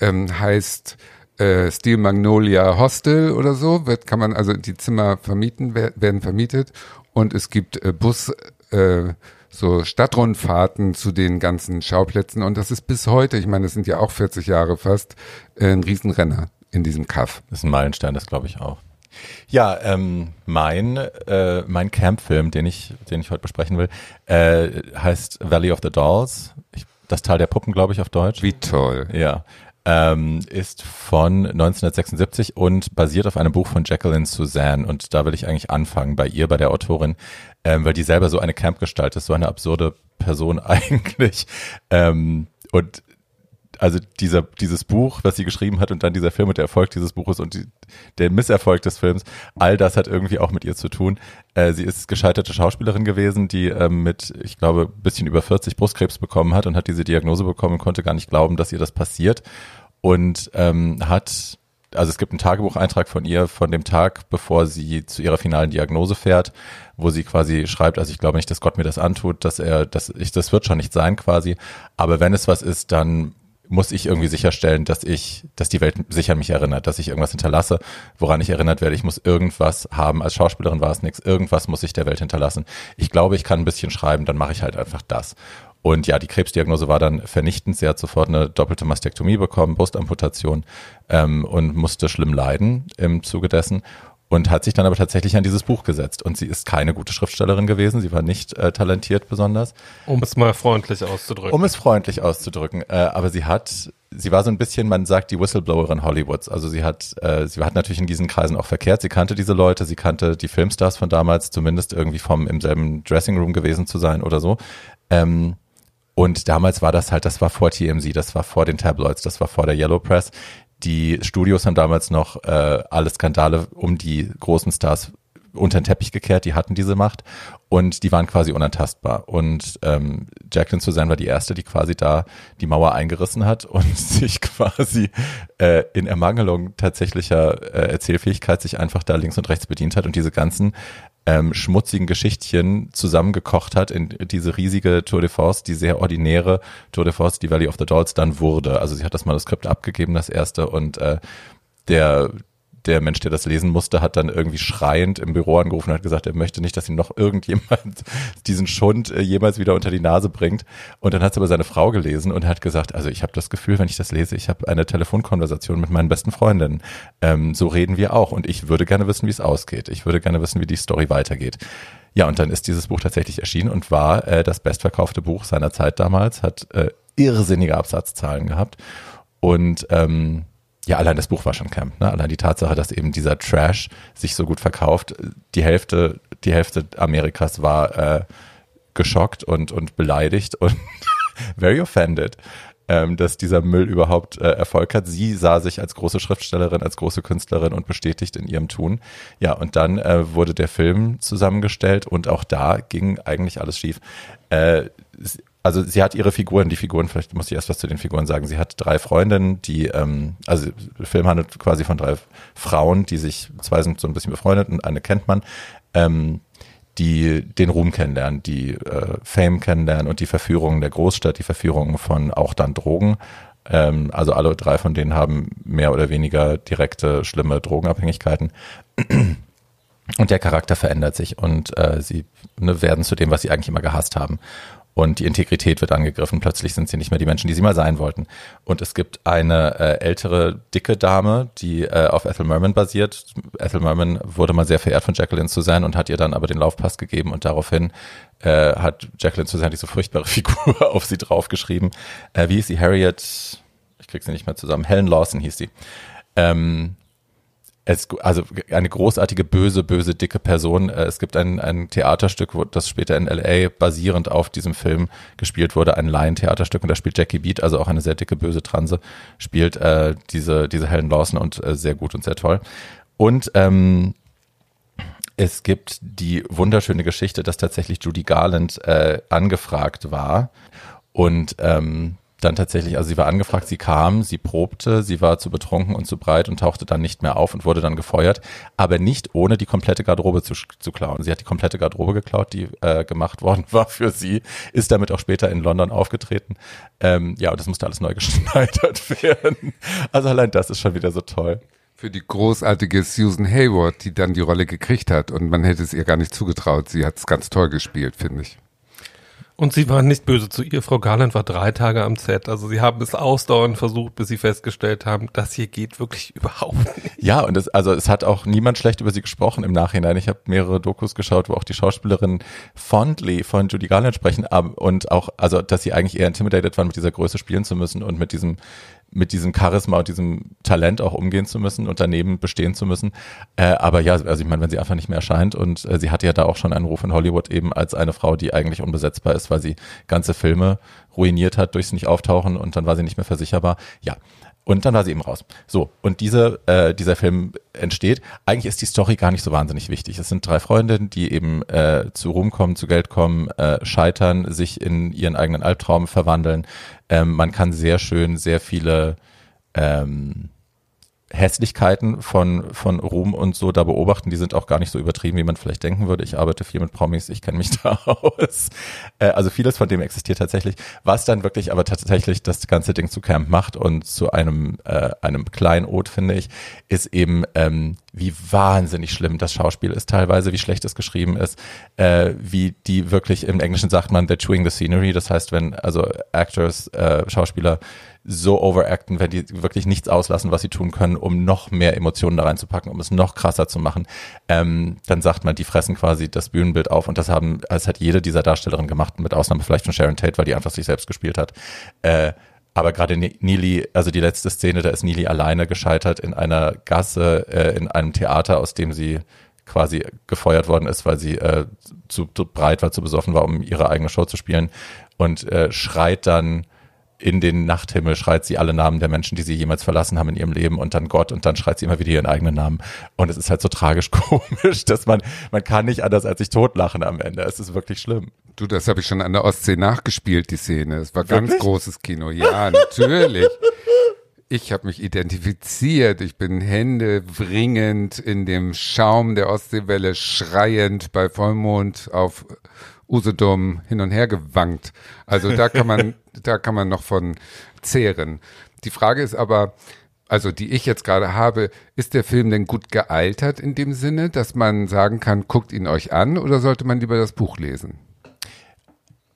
Ähm, heißt äh, Steel Magnolia Hostel oder so. Wird, kann man also die Zimmer vermieten, werden vermietet. Und es gibt äh, Bus, äh, so Stadtrundfahrten zu den ganzen Schauplätzen. Und das ist bis heute, ich meine, es sind ja auch 40 Jahre fast, äh, ein Riesenrenner in diesem Kaff. Das ist ein Meilenstein, das glaube ich auch. Ja, ähm, mein, äh, mein Camp-Film, den ich, den ich heute besprechen will, äh, heißt Valley of the Dolls. Ich, das Tal der Puppen, glaube ich, auf Deutsch. Wie toll. Ja. Ähm, ist von 1976 und basiert auf einem Buch von Jacqueline Suzanne. Und da will ich eigentlich anfangen bei ihr, bei der Autorin, ähm, weil die selber so eine Camp-Gestalt ist, so eine absurde Person eigentlich. Ähm, und also dieser, dieses Buch, was sie geschrieben hat und dann dieser Film und der Erfolg dieses Buches und die, der Misserfolg des Films, all das hat irgendwie auch mit ihr zu tun. Äh, sie ist gescheiterte Schauspielerin gewesen, die ähm, mit, ich glaube, bisschen über 40 Brustkrebs bekommen hat und hat diese Diagnose bekommen und konnte gar nicht glauben, dass ihr das passiert und ähm, hat also es gibt einen Tagebucheintrag von ihr von dem Tag, bevor sie zu ihrer finalen Diagnose fährt, wo sie quasi schreibt, also ich glaube nicht, dass Gott mir das antut, dass er, dass ich, das wird schon nicht sein quasi, aber wenn es was ist, dann muss ich irgendwie sicherstellen, dass ich, dass die Welt sich an mich erinnert, dass ich irgendwas hinterlasse, woran ich erinnert werde. Ich muss irgendwas haben. Als Schauspielerin war es nichts. Irgendwas muss ich der Welt hinterlassen. Ich glaube, ich kann ein bisschen schreiben, dann mache ich halt einfach das. Und ja, die Krebsdiagnose war dann vernichtend. Sie hat sofort eine doppelte Mastektomie bekommen, Brustamputation ähm, und musste schlimm leiden im Zuge dessen und hat sich dann aber tatsächlich an dieses Buch gesetzt. Und sie ist keine gute Schriftstellerin gewesen, sie war nicht äh, talentiert besonders. Um es mal freundlich auszudrücken. Um es freundlich auszudrücken. Äh, aber sie hat, sie war so ein bisschen, man sagt, die Whistleblowerin Hollywoods. Also sie hat, äh, sie hat natürlich in diesen Kreisen auch verkehrt. Sie kannte diese Leute, sie kannte die Filmstars von damals, zumindest irgendwie vom im selben Dressing Room gewesen zu sein oder so. Ähm, und damals war das halt, das war vor TMZ, das war vor den Tabloids, das war vor der Yellow Press. Die Studios haben damals noch äh, alle Skandale um die großen Stars unter den Teppich gekehrt, die hatten diese Macht und die waren quasi unantastbar. Und ähm, Jacqueline Suzanne war die erste, die quasi da die Mauer eingerissen hat und sich quasi äh, in Ermangelung tatsächlicher äh, Erzählfähigkeit sich einfach da links und rechts bedient hat und diese ganzen ähm, schmutzigen Geschichtchen zusammengekocht hat in diese riesige Tour de Force, die sehr ordinäre Tour de Force, die Valley of the Dolls dann wurde. Also sie hat das Manuskript abgegeben, das erste, und äh, der der Mensch, der das lesen musste, hat dann irgendwie schreiend im Büro angerufen und hat gesagt, er möchte nicht, dass ihm noch irgendjemand diesen Schund äh, jemals wieder unter die Nase bringt. Und dann hat es aber seine Frau gelesen und hat gesagt, also ich habe das Gefühl, wenn ich das lese, ich habe eine Telefonkonversation mit meinen besten Freundinnen. Ähm, so reden wir auch und ich würde gerne wissen, wie es ausgeht. Ich würde gerne wissen, wie die Story weitergeht. Ja, und dann ist dieses Buch tatsächlich erschienen und war äh, das bestverkaufte Buch seiner Zeit damals, hat äh, irrsinnige Absatzzahlen gehabt. Und ähm, ja, allein das Buch war schon Camp, ne? Allein die Tatsache, dass eben dieser Trash sich so gut verkauft, die Hälfte, die Hälfte Amerikas war äh, geschockt und, und beleidigt und very offended. ähm, dass dieser Müll überhaupt äh, Erfolg hat. Sie sah sich als große Schriftstellerin, als große Künstlerin und bestätigt in ihrem Tun. Ja, und dann äh, wurde der Film zusammengestellt und auch da ging eigentlich alles schief. Äh, also sie hat ihre Figuren, die Figuren, vielleicht muss ich erst was zu den Figuren sagen. Sie hat drei Freundinnen, die, ähm, also der Film handelt quasi von drei Frauen, die sich, zwei sind so ein bisschen befreundet und eine kennt man. Ähm, die den Ruhm kennenlernen, die äh, Fame kennenlernen und die Verführungen der Großstadt, die Verführungen von auch dann Drogen. Ähm, also alle drei von denen haben mehr oder weniger direkte, schlimme Drogenabhängigkeiten. Und der Charakter verändert sich und äh, sie ne, werden zu dem, was sie eigentlich immer gehasst haben und die Integrität wird angegriffen. Plötzlich sind sie nicht mehr die Menschen, die sie mal sein wollten. Und es gibt eine äh, ältere, dicke Dame, die äh, auf Ethel Merman basiert. Ethel Merman wurde mal sehr verehrt von Jacqueline Suzanne und hat ihr dann aber den Laufpass gegeben und daraufhin äh, hat Jacqueline Suzanne diese furchtbare Figur auf sie draufgeschrieben. Äh, wie hieß sie? Harriet, ich krieg sie nicht mehr zusammen. Helen Lawson hieß sie. Ähm, es, also eine großartige, böse, böse, dicke Person. Äh, es gibt ein, ein Theaterstück, das später in LA basierend auf diesem Film gespielt wurde, ein Laientheaterstück und da spielt Jackie Beat, also auch eine sehr dicke, böse Transe, spielt äh, diese, diese Helen Lawson und äh, sehr gut und sehr toll. Und ähm, es gibt die wunderschöne Geschichte, dass tatsächlich Judy Garland äh, angefragt war und ähm, dann tatsächlich, also sie war angefragt, sie kam, sie probte, sie war zu betrunken und zu breit und tauchte dann nicht mehr auf und wurde dann gefeuert, aber nicht ohne die komplette Garderobe zu, zu klauen. Sie hat die komplette Garderobe geklaut, die äh, gemacht worden war für sie, ist damit auch später in London aufgetreten. Ähm, ja, und das musste alles neu geschneidert werden. Also allein das ist schon wieder so toll. Für die großartige Susan Hayward, die dann die Rolle gekriegt hat und man hätte es ihr gar nicht zugetraut. Sie hat es ganz toll gespielt, finde ich. Und sie waren nicht böse zu ihr. Frau Garland war drei Tage am Set. Also sie haben es ausdauernd versucht, bis sie festgestellt haben, das hier geht wirklich überhaupt nicht. Ja, und es, also es hat auch niemand schlecht über sie gesprochen im Nachhinein. Ich habe mehrere Dokus geschaut, wo auch die Schauspielerinnen fondly von Judy Garland sprechen und auch, also dass sie eigentlich eher intimidated waren, mit dieser Größe spielen zu müssen und mit diesem mit diesem Charisma und diesem Talent auch umgehen zu müssen und daneben bestehen zu müssen. Äh, aber ja, also ich meine, wenn sie einfach nicht mehr erscheint und äh, sie hatte ja da auch schon einen Ruf in Hollywood eben als eine Frau, die eigentlich unbesetzbar ist, weil sie ganze Filme ruiniert hat durchs nicht auftauchen und dann war sie nicht mehr versicherbar. Ja, und dann war sie eben raus. So, und diese, äh, dieser Film entsteht. Eigentlich ist die Story gar nicht so wahnsinnig wichtig. Es sind drei Freundinnen, die eben äh, zu Ruhm kommen, zu Geld kommen, äh, scheitern, sich in ihren eigenen Albtraum verwandeln. Ähm, man kann sehr schön sehr viele ähm, Hässlichkeiten von, von Ruhm und so da beobachten, die sind auch gar nicht so übertrieben, wie man vielleicht denken würde. Ich arbeite viel mit Promis, ich kenne mich da aus. Äh, also vieles von dem existiert tatsächlich. Was dann wirklich aber tatsächlich das ganze Ding zu Camp macht und zu einem, äh, einem Kleinod, finde ich, ist eben, ähm, wie wahnsinnig schlimm das Schauspiel ist teilweise, wie schlecht es geschrieben ist, äh, wie die wirklich, im Englischen sagt man, they're chewing the scenery. Das heißt, wenn also Actors, äh, Schauspieler so overacten, wenn die wirklich nichts auslassen, was sie tun können, um noch mehr Emotionen da reinzupacken, um es noch krasser zu machen, ähm, dann sagt man, die fressen quasi das Bühnenbild auf und das haben, das hat jede dieser Darstellerinnen gemacht, mit Ausnahme vielleicht von Sharon Tate, weil die einfach sich selbst gespielt hat. Äh, aber gerade Neely, also die letzte Szene, da ist Neely alleine gescheitert in einer Gasse, äh, in einem Theater, aus dem sie quasi gefeuert worden ist, weil sie äh, zu, zu breit war, zu besoffen war, um ihre eigene Show zu spielen und äh, schreit dann in den Nachthimmel schreit sie alle Namen der Menschen, die sie jemals verlassen haben in ihrem Leben und dann Gott und dann schreit sie immer wieder ihren eigenen Namen. Und es ist halt so tragisch komisch, dass man, man kann nicht anders als sich totlachen am Ende. Es ist wirklich schlimm. Du, das habe ich schon an der Ostsee nachgespielt, die Szene. Es war wirklich? ganz großes Kino. Ja, natürlich. Ich habe mich identifiziert. Ich bin Hände wringend in dem Schaum der Ostseewelle schreiend bei Vollmond auf Usedom hin und her gewankt. Also da kann man, da kann man noch von zehren. Die Frage ist aber, also die ich jetzt gerade habe, ist der Film denn gut gealtert in dem Sinne, dass man sagen kann, guckt ihn euch an oder sollte man lieber das Buch lesen?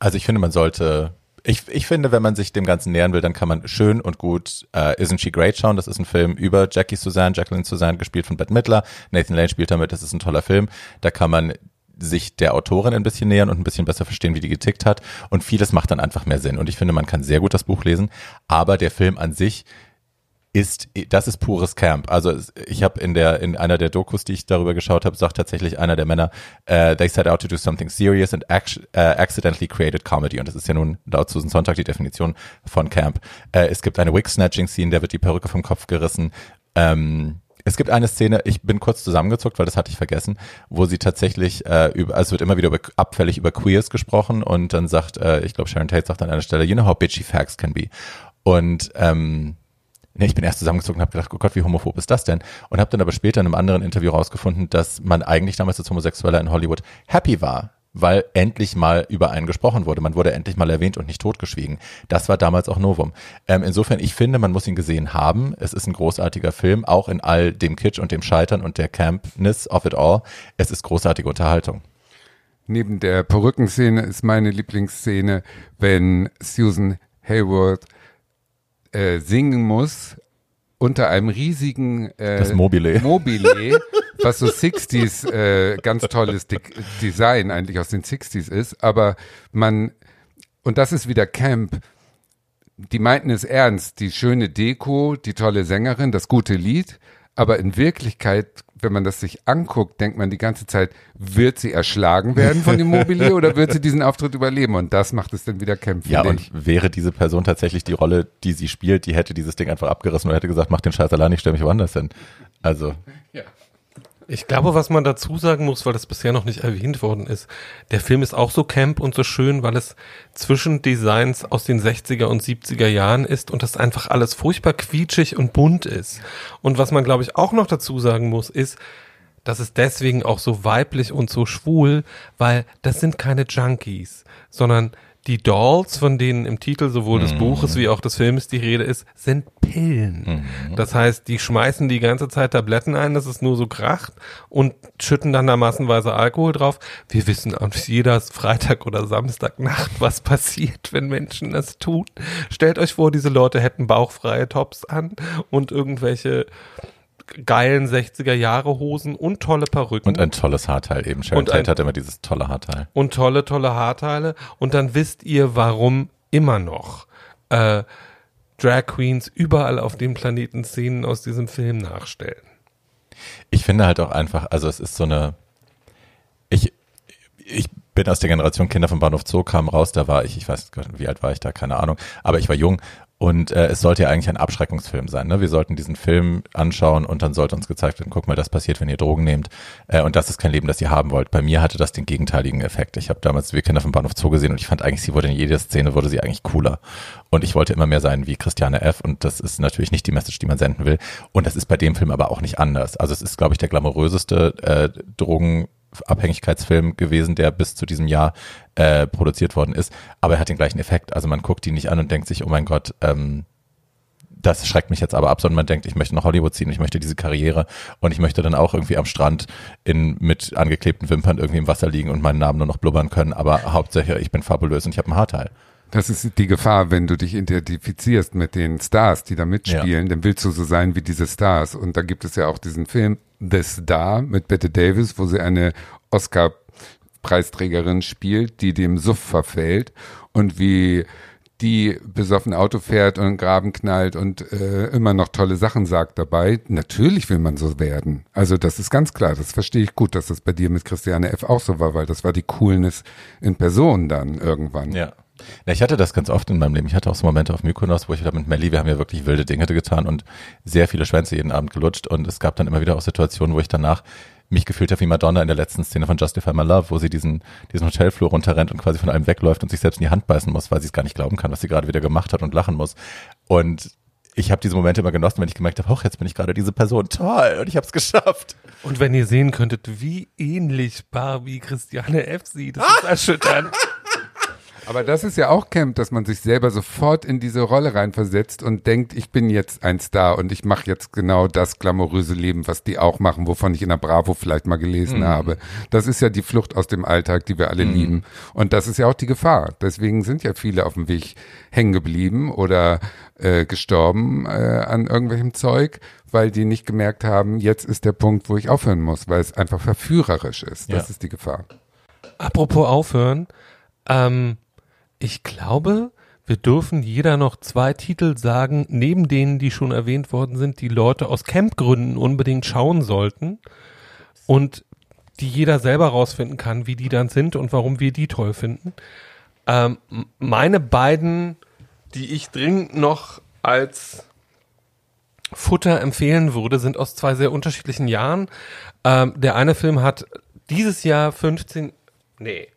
Also ich finde, man sollte ich, ich finde, wenn man sich dem Ganzen nähern will, dann kann man schön und gut äh, Isn't She Great schauen. Das ist ein Film über Jackie Suzanne, Jacqueline Suzanne, gespielt von Bette Midler. Nathan Lane spielt damit, das ist ein toller Film. Da kann man sich der Autorin ein bisschen nähern und ein bisschen besser verstehen, wie die getickt hat. Und vieles macht dann einfach mehr Sinn. Und ich finde, man kann sehr gut das Buch lesen, aber der Film an sich ist, das ist pures Camp. Also ich habe in der in einer der Dokus, die ich darüber geschaut habe, sagt tatsächlich einer der Männer, uh, they set out to do something serious and uh, accidentally created comedy. Und das ist ja nun laut Susan Sonntag die Definition von Camp. Uh, es gibt eine Wig-Snatching-Scene, der wird die Perücke vom Kopf gerissen. Ähm, es gibt eine Szene, ich bin kurz zusammengezuckt, weil das hatte ich vergessen, wo sie tatsächlich äh, über, also es wird immer wieder über, abfällig über Queers gesprochen und dann sagt, äh, ich glaube Sharon Tate sagt an einer Stelle, you know how bitchy facts can be. Und ähm, Nee, ich bin erst zusammengezogen und habe gedacht, oh Gott, wie homophob ist das denn? Und habe dann aber später in einem anderen Interview rausgefunden, dass man eigentlich damals als Homosexueller in Hollywood happy war, weil endlich mal über einen gesprochen wurde. Man wurde endlich mal erwähnt und nicht totgeschwiegen. Das war damals auch Novum. Ähm, insofern, ich finde, man muss ihn gesehen haben. Es ist ein großartiger Film, auch in all dem Kitsch und dem Scheitern und der Campness of it all. Es ist großartige Unterhaltung. Neben der Perückenszene ist meine Lieblingsszene, wenn Susan Hayward äh, singen muss unter einem riesigen äh, das Mobile. Mobile, was so 60s äh, ganz tolles De Design eigentlich aus den 60s ist, aber man und das ist wieder Camp. Die meinten es ernst, die schöne Deko, die tolle Sängerin, das gute Lied, aber in Wirklichkeit, wenn man das sich anguckt, denkt man die ganze Zeit, wird sie erschlagen werden von dem Mobile oder wird sie diesen Auftritt überleben? Und das macht es dann wieder kämpfen. Ja, und wäre diese Person tatsächlich die Rolle, die sie spielt, die hätte dieses Ding einfach abgerissen und hätte gesagt, mach den Scheiß allein, ich stelle mich woanders hin. Also. Ja. Ich glaube, was man dazu sagen muss, weil das bisher noch nicht erwähnt worden ist, der Film ist auch so camp und so schön, weil es zwischen Designs aus den 60er und 70er Jahren ist und das einfach alles furchtbar quietschig und bunt ist. Und was man, glaube ich, auch noch dazu sagen muss, ist, das ist deswegen auch so weiblich und so schwul, weil das sind keine Junkies, sondern die Dolls, von denen im Titel sowohl des mhm. Buches wie auch des Films die Rede ist, sind Pillen. Mhm. Das heißt, die schmeißen die ganze Zeit Tabletten ein, dass es nur so kracht und schütten dann da massenweise Alkohol drauf. Wir wissen auf jeder Freitag oder Samstagnacht, was passiert, wenn Menschen das tun. Stellt euch vor, diese Leute hätten bauchfreie Tops an und irgendwelche geilen 60er Jahre Hosen und tolle Perücken. Und ein tolles Haarteil eben. Sharon Tate hat immer dieses tolle Haarteil. Und tolle, tolle Haarteile. Und dann wisst ihr, warum immer noch äh, Drag Queens überall auf dem Planeten Szenen aus diesem Film nachstellen. Ich finde halt auch einfach, also es ist so eine, ich, ich bin aus der Generation Kinder vom Bahnhof Zoo, kam raus, da war ich, ich weiß, wie alt war ich da, keine Ahnung, aber ich war jung und äh, es sollte ja eigentlich ein Abschreckungsfilm sein. Ne? Wir sollten diesen Film anschauen und dann sollte uns gezeigt werden, guck mal, das passiert, wenn ihr Drogen nehmt. Äh, und das ist kein Leben, das ihr haben wollt. Bei mir hatte das den gegenteiligen Effekt. Ich habe damals Wir Kinder vom Bahnhof Zoo gesehen und ich fand eigentlich, sie wurde in jeder Szene, wurde sie eigentlich cooler. Und ich wollte immer mehr sein wie Christiane F. Und das ist natürlich nicht die Message, die man senden will. Und das ist bei dem Film aber auch nicht anders. Also es ist, glaube ich, der glamouröseste äh, Drogen Abhängigkeitsfilm gewesen, der bis zu diesem Jahr äh, produziert worden ist. Aber er hat den gleichen Effekt. Also man guckt ihn nicht an und denkt sich, oh mein Gott, ähm, das schreckt mich jetzt aber ab, sondern man denkt, ich möchte nach Hollywood ziehen, ich möchte diese Karriere und ich möchte dann auch irgendwie am Strand in, mit angeklebten Wimpern irgendwie im Wasser liegen und meinen Namen nur noch blubbern können, aber hauptsächlich, ich bin fabulös und ich habe ein Haarteil. Das ist die Gefahr, wenn du dich identifizierst mit den Stars, die da mitspielen, ja. dann willst du so sein wie diese Stars. Und da gibt es ja auch diesen Film The Star mit Bette Davis, wo sie eine Oscar-Preisträgerin spielt, die dem Suff verfällt und wie die besoffen Auto fährt und einen Graben knallt und äh, immer noch tolle Sachen sagt dabei. Natürlich will man so werden. Also das ist ganz klar, das verstehe ich gut, dass das bei dir mit Christiane F. auch so war, weil das war die Coolness in Person dann irgendwann. Ja. Ja, ich hatte das ganz oft in meinem Leben. Ich hatte auch so Momente auf Mykonos, wo ich wieder mit Melly, wir haben ja wirklich wilde Dinge getan und sehr viele Schwänze jeden Abend gelutscht. Und es gab dann immer wieder auch Situationen, wo ich danach mich gefühlt habe wie Madonna in der letzten Szene von Justify My Love, wo sie diesen, diesen Hotelflur runterrennt und quasi von allem wegläuft und sich selbst in die Hand beißen muss, weil sie es gar nicht glauben kann, was sie gerade wieder gemacht hat und lachen muss. Und ich habe diese Momente immer genossen, wenn ich gemerkt habe, hoch, jetzt bin ich gerade diese Person. Toll, und ich habe es geschafft. Und wenn ihr sehen könntet, wie ähnlich Barbie Christiane F. sieht, das ist erschütternd. Aber das ist ja auch Camp, dass man sich selber sofort in diese Rolle reinversetzt und denkt, ich bin jetzt ein Star und ich mache jetzt genau das glamouröse Leben, was die auch machen, wovon ich in der Bravo vielleicht mal gelesen mhm. habe. Das ist ja die Flucht aus dem Alltag, die wir alle mhm. lieben. Und das ist ja auch die Gefahr. Deswegen sind ja viele auf dem Weg hängen geblieben oder äh, gestorben äh, an irgendwelchem Zeug, weil die nicht gemerkt haben, jetzt ist der Punkt, wo ich aufhören muss, weil es einfach verführerisch ist. Das ja. ist die Gefahr. Apropos aufhören, ähm, ich glaube, wir dürfen jeder noch zwei Titel sagen, neben denen, die schon erwähnt worden sind, die Leute aus Campgründen unbedingt schauen sollten und die jeder selber rausfinden kann, wie die dann sind und warum wir die toll finden. Ähm, meine beiden, die ich dringend noch als Futter empfehlen würde, sind aus zwei sehr unterschiedlichen Jahren. Ähm, der eine Film hat dieses Jahr 15, nee,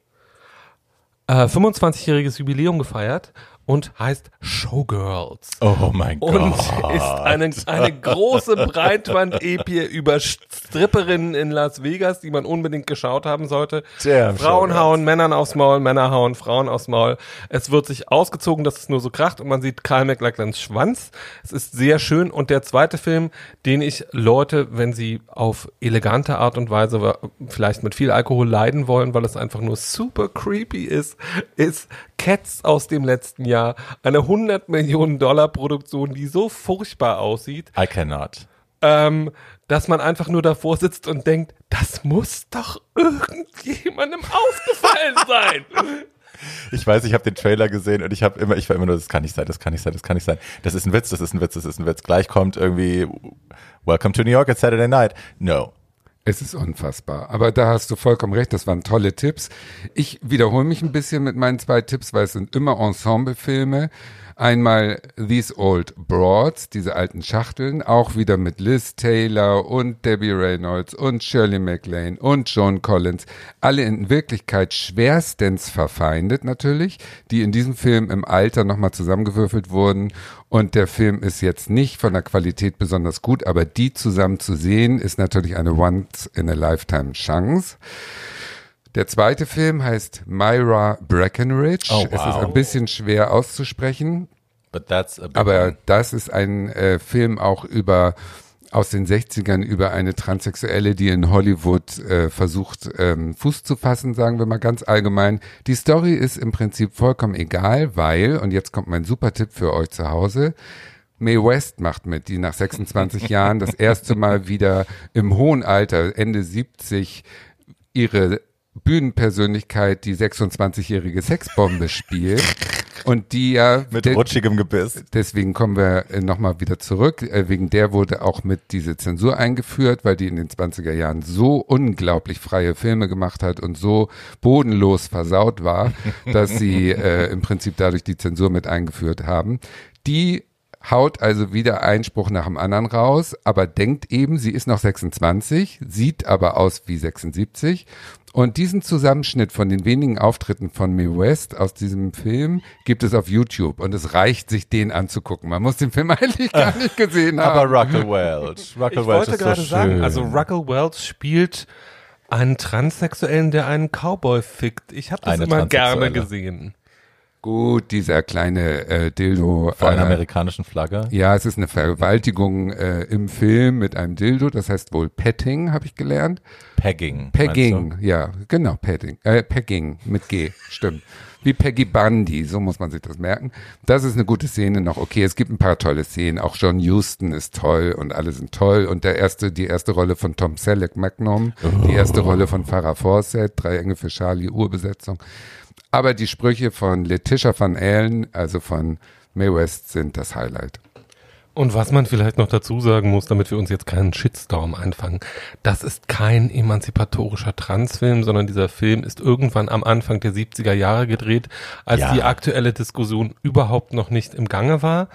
äh, 25-jähriges Jubiläum gefeiert und heißt Showgirls. Oh mein Gott. Und ist eine, eine große Breitwand-Epie über Stripperinnen in Las Vegas, die man unbedingt geschaut haben sollte. Damn, Frauen Showgirls. hauen Männern aufs Maul, Männer hauen Frauen aufs Maul. Es wird sich ausgezogen, dass es nur so kracht und man sieht Kyle MacLachlans Schwanz. Es ist sehr schön. Und der zweite Film, den ich Leute, wenn sie auf elegante Art und Weise vielleicht mit viel Alkohol leiden wollen, weil es einfach nur super creepy ist, ist Cats aus dem letzten Jahr. Eine 100 Millionen Dollar Produktion, die so furchtbar aussieht, I cannot. ähm, dass man einfach nur davor sitzt und denkt, das muss doch irgendjemandem aufgefallen sein. Ich weiß, ich habe den Trailer gesehen und ich habe immer, ich war immer nur, das kann nicht sein, das kann nicht sein, das kann nicht sein. Das ist ein Witz, das ist ein Witz, das ist ein Witz. Gleich kommt irgendwie Welcome to New York at Saturday Night. No. Es ist unfassbar. Aber da hast du vollkommen recht, das waren tolle Tipps. Ich wiederhole mich ein bisschen mit meinen zwei Tipps, weil es sind immer Ensemblefilme. Einmal These Old Broads, diese alten Schachteln, auch wieder mit Liz Taylor und Debbie Reynolds und Shirley MacLaine und Joan Collins. Alle in Wirklichkeit schwerstens verfeindet natürlich, die in diesem Film im Alter nochmal zusammengewürfelt wurden. Und der Film ist jetzt nicht von der Qualität besonders gut, aber die zusammen zu sehen, ist natürlich eine Once-in-a-Lifetime-Chance. Der zweite Film heißt Myra Breckenridge. Oh, Es ist wow. ein bisschen schwer auszusprechen, But that's a big aber one. das ist ein äh, Film auch über aus den 60ern über eine Transsexuelle, die in Hollywood äh, versucht, ähm, Fuß zu fassen, sagen wir mal ganz allgemein. Die Story ist im Prinzip vollkommen egal, weil, und jetzt kommt mein super Tipp für euch zu Hause, Mae West macht mit, die nach 26 Jahren das erste Mal wieder im hohen Alter, Ende 70, ihre Bühnenpersönlichkeit, die 26-jährige Sexbombe spielt. Und die ja Mit de- rutschigem Gebiss. Deswegen kommen wir äh, nochmal wieder zurück. Äh, Wegen der wurde auch mit diese Zensur eingeführt, weil die in den 20er Jahren so unglaublich freie Filme gemacht hat und so bodenlos versaut war, dass sie äh, im Prinzip dadurch die Zensur mit eingeführt haben. Die haut also wieder Einspruch nach dem anderen raus, aber denkt eben, sie ist noch 26, sieht aber aus wie 76. Und diesen Zusammenschnitt von den wenigen Auftritten von Mae West aus diesem Film gibt es auf YouTube und es reicht, sich den anzugucken. Man muss den Film eigentlich gar nicht gesehen haben. Aber Ruckel Welch. Ruckel Ich Welch wollte ist so gerade schön. sagen, also Ruckel Welch spielt einen Transsexuellen, der einen Cowboy fickt. Ich habe das Eine immer gerne gesehen. Gut, dieser kleine äh, Dildo. Vor einer äh, amerikanischen Flagge. Ja, es ist eine Vergewaltigung äh, im Film mit einem Dildo. Das heißt wohl Petting, habe ich gelernt. Pegging. Pegging, ja, genau, Pegging. Äh, Pegging mit G, stimmt. Wie Peggy Bundy, so muss man sich das merken. Das ist eine gute Szene noch. Okay, es gibt ein paar tolle Szenen. Auch John Huston ist toll und alle sind toll. Und der erste, die erste Rolle von Tom Selleck Magnum, die erste Rolle von Farrah Fawcett, Drei Engel für Charlie, Urbesetzung. Aber die Sprüche von Letitia Van Allen, also von Mae West, sind das Highlight. Und was man vielleicht noch dazu sagen muss, damit wir uns jetzt keinen Shitstorm einfangen, das ist kein emanzipatorischer Transfilm, sondern dieser Film ist irgendwann am Anfang der 70er Jahre gedreht, als Ja. die aktuelle Diskussion überhaupt noch nicht im Gange war.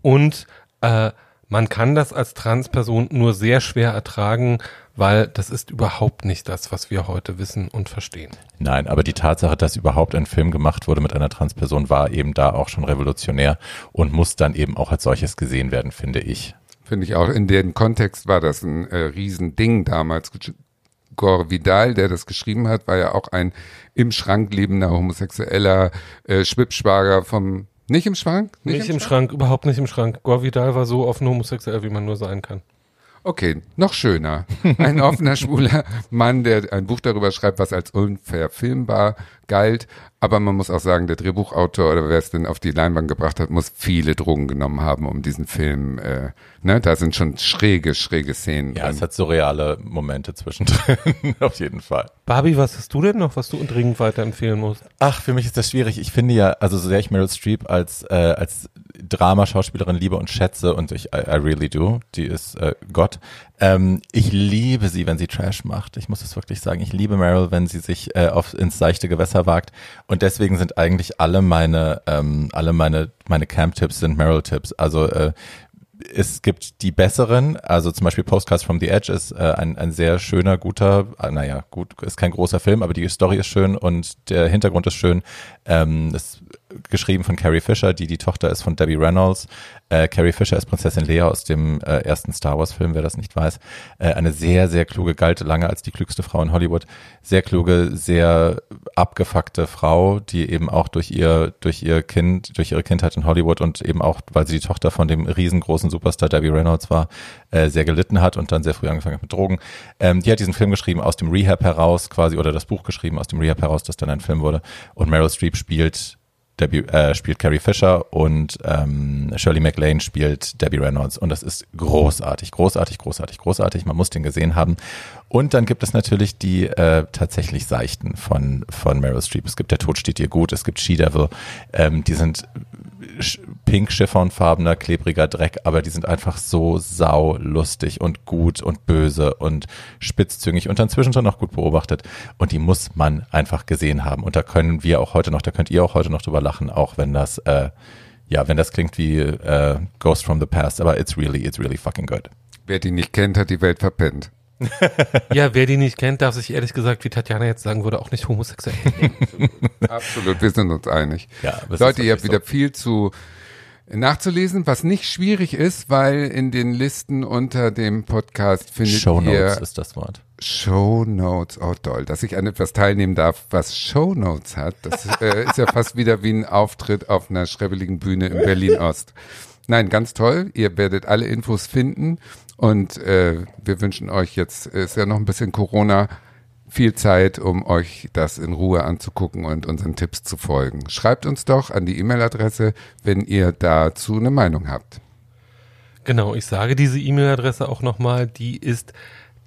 Und äh, man kann das als Transperson nur sehr schwer ertragen, weil das ist überhaupt nicht das, was wir heute wissen und verstehen. Nein, aber die Tatsache, dass überhaupt ein Film gemacht wurde mit einer Transperson, war eben da auch schon revolutionär und muss dann eben auch als solches gesehen werden, finde ich. Finde ich auch. In dem Kontext war das ein äh, Riesending damals. Gore Vidal, der das geschrieben hat, war ja auch ein im Schrank lebender homosexueller äh, Schwippschwager vom nicht im Schrank? Nicht, im Schrank, überhaupt nicht im Schrank. Gore Vidal war so offen homosexuell, wie man nur sein kann. Okay, noch schöner. Ein offener schwuler Mann, der ein Buch darüber schreibt, was als unverfilmbar galt. Aber man muss auch sagen, der Drehbuchautor oder wer es denn auf die Leinwand gebracht hat, muss viele Drogen genommen haben, um diesen Film, äh, ne, da sind schon schräge, schräge Szenen. Ja, drin. es hat surreale Momente zwischendrin, auf jeden Fall. Barbie, was hast du denn noch, was du dringend weiterempfehlen musst? Ach, für mich ist das schwierig. Ich finde ja, also so sehr ich Meryl Streep als, äh, als Drama-Schauspielerin liebe und schätze und ich, I, I really do, die ist äh, Gott. Ähm, ich liebe sie, wenn sie Trash macht. Ich muss es wirklich sagen. Ich liebe Meryl, wenn sie sich äh, auf, ins seichte Gewässer wagt. Und deswegen sind eigentlich alle meine, ähm, alle meine, meine Camp-Tipps sind Meryl-Tipps. Also äh, es gibt die besseren, also zum Beispiel Postcards from the Edge ist äh, ein, ein sehr schöner, guter, äh, naja, gut, ist kein großer Film, aber die Story ist schön und der Hintergrund ist schön. Ähm, ist geschrieben von Carrie Fisher, die die Tochter ist von Debbie Reynolds. Äh, Carrie Fisher ist Prinzessin Leia aus dem äh, ersten Star Wars Film, wer das nicht weiß. Äh, eine sehr, sehr kluge, galt lange als die klügste Frau in Hollywood. Sehr kluge, sehr abgefuckte Frau, die eben auch durch ihr, durch ihr Kind, durch ihre Kindheit in Hollywood und eben auch, weil sie die Tochter von dem riesengroßen Superstar Debbie Reynolds war, äh, sehr gelitten hat und dann sehr früh angefangen hat mit Drogen. Ähm, die hat diesen Film geschrieben aus dem Rehab heraus quasi oder das Buch geschrieben aus dem Rehab heraus, das dann ein Film wurde. Und Meryl Streep spielt Debbie, äh, spielt Carrie Fisher und ähm, Shirley MacLaine spielt Debbie Reynolds. Und das ist großartig, großartig, großartig, großartig. Man muss den gesehen haben. Und dann gibt es natürlich die äh, tatsächlich seichten von, von Meryl Streep. Es gibt Der Tod steht ihr gut, es gibt She-Devil. Ähm, die sind pink chiffonfarbener, klebriger Dreck, aber die sind einfach so sau lustig und gut und böse und spitzzüngig und dann zwischendrin noch gut beobachtet. Und die muss man einfach gesehen haben. Und da können wir auch heute noch, da könnt ihr auch heute noch drüber lachen, auch wenn das, äh, ja, wenn das klingt wie äh, Ghost from the Past, aber it's really, it's really fucking good. Wer die nicht kennt, hat die Welt verpennt. ja, wer die nicht kennt, darf sich ehrlich gesagt, wie Tatjana jetzt sagen würde, auch nicht homosexuell. Absolut, wir sind uns einig. Ja, Leute, ihr habt wieder viel zu nachzulesen, was nicht schwierig ist, weil in den Listen unter dem Podcast findet Show ihr Notes ist das Wort. Show Notes. Oh toll, dass ich an etwas teilnehmen darf, was Show Notes hat. Das äh, ist ja fast wieder wie ein Auftritt auf einer schrebbeligen Bühne in Berlin Ost. Nein, ganz toll. Ihr werdet alle Infos finden und äh, wir wünschen euch jetzt, ist ja noch ein bisschen Corona, viel Zeit, um euch das in Ruhe anzugucken und unseren Tipps zu folgen. Schreibt uns doch an die E-Mail-Adresse, wenn ihr dazu eine Meinung habt. Genau, ich sage diese E-Mail-Adresse auch nochmal, die ist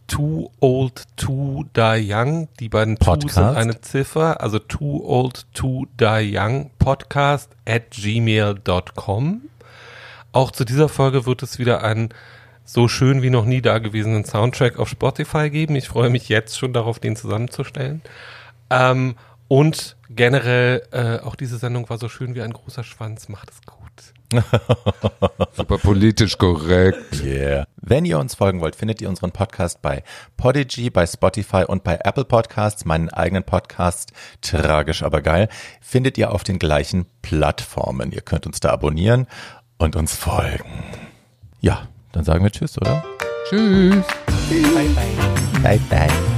too old to die young. Die beiden Podcast. Two sind eine Ziffer, also too old to die young podcast at gmail.com. Auch zu dieser Folge wird es wieder einen so schön wie noch nie dagewesenen Soundtrack auf Spotify geben. Ich freue mich jetzt schon darauf, den zusammenzustellen. Ähm, und generell, äh, auch diese Sendung war so schön wie ein großer Schwanz. Macht es gut. Super politisch korrekt. Yeah. Wenn ihr uns folgen wollt, findet ihr unseren Podcast bei Podigy, bei Spotify und bei Apple Podcasts. Meinen eigenen Podcast, tragisch aber geil, findet ihr auf den gleichen Plattformen. Ihr könnt uns da abonnieren und uns folgen. Ja, dann sagen wir Tschüss, oder? Tschüss. Bye, bye. Bye, bye.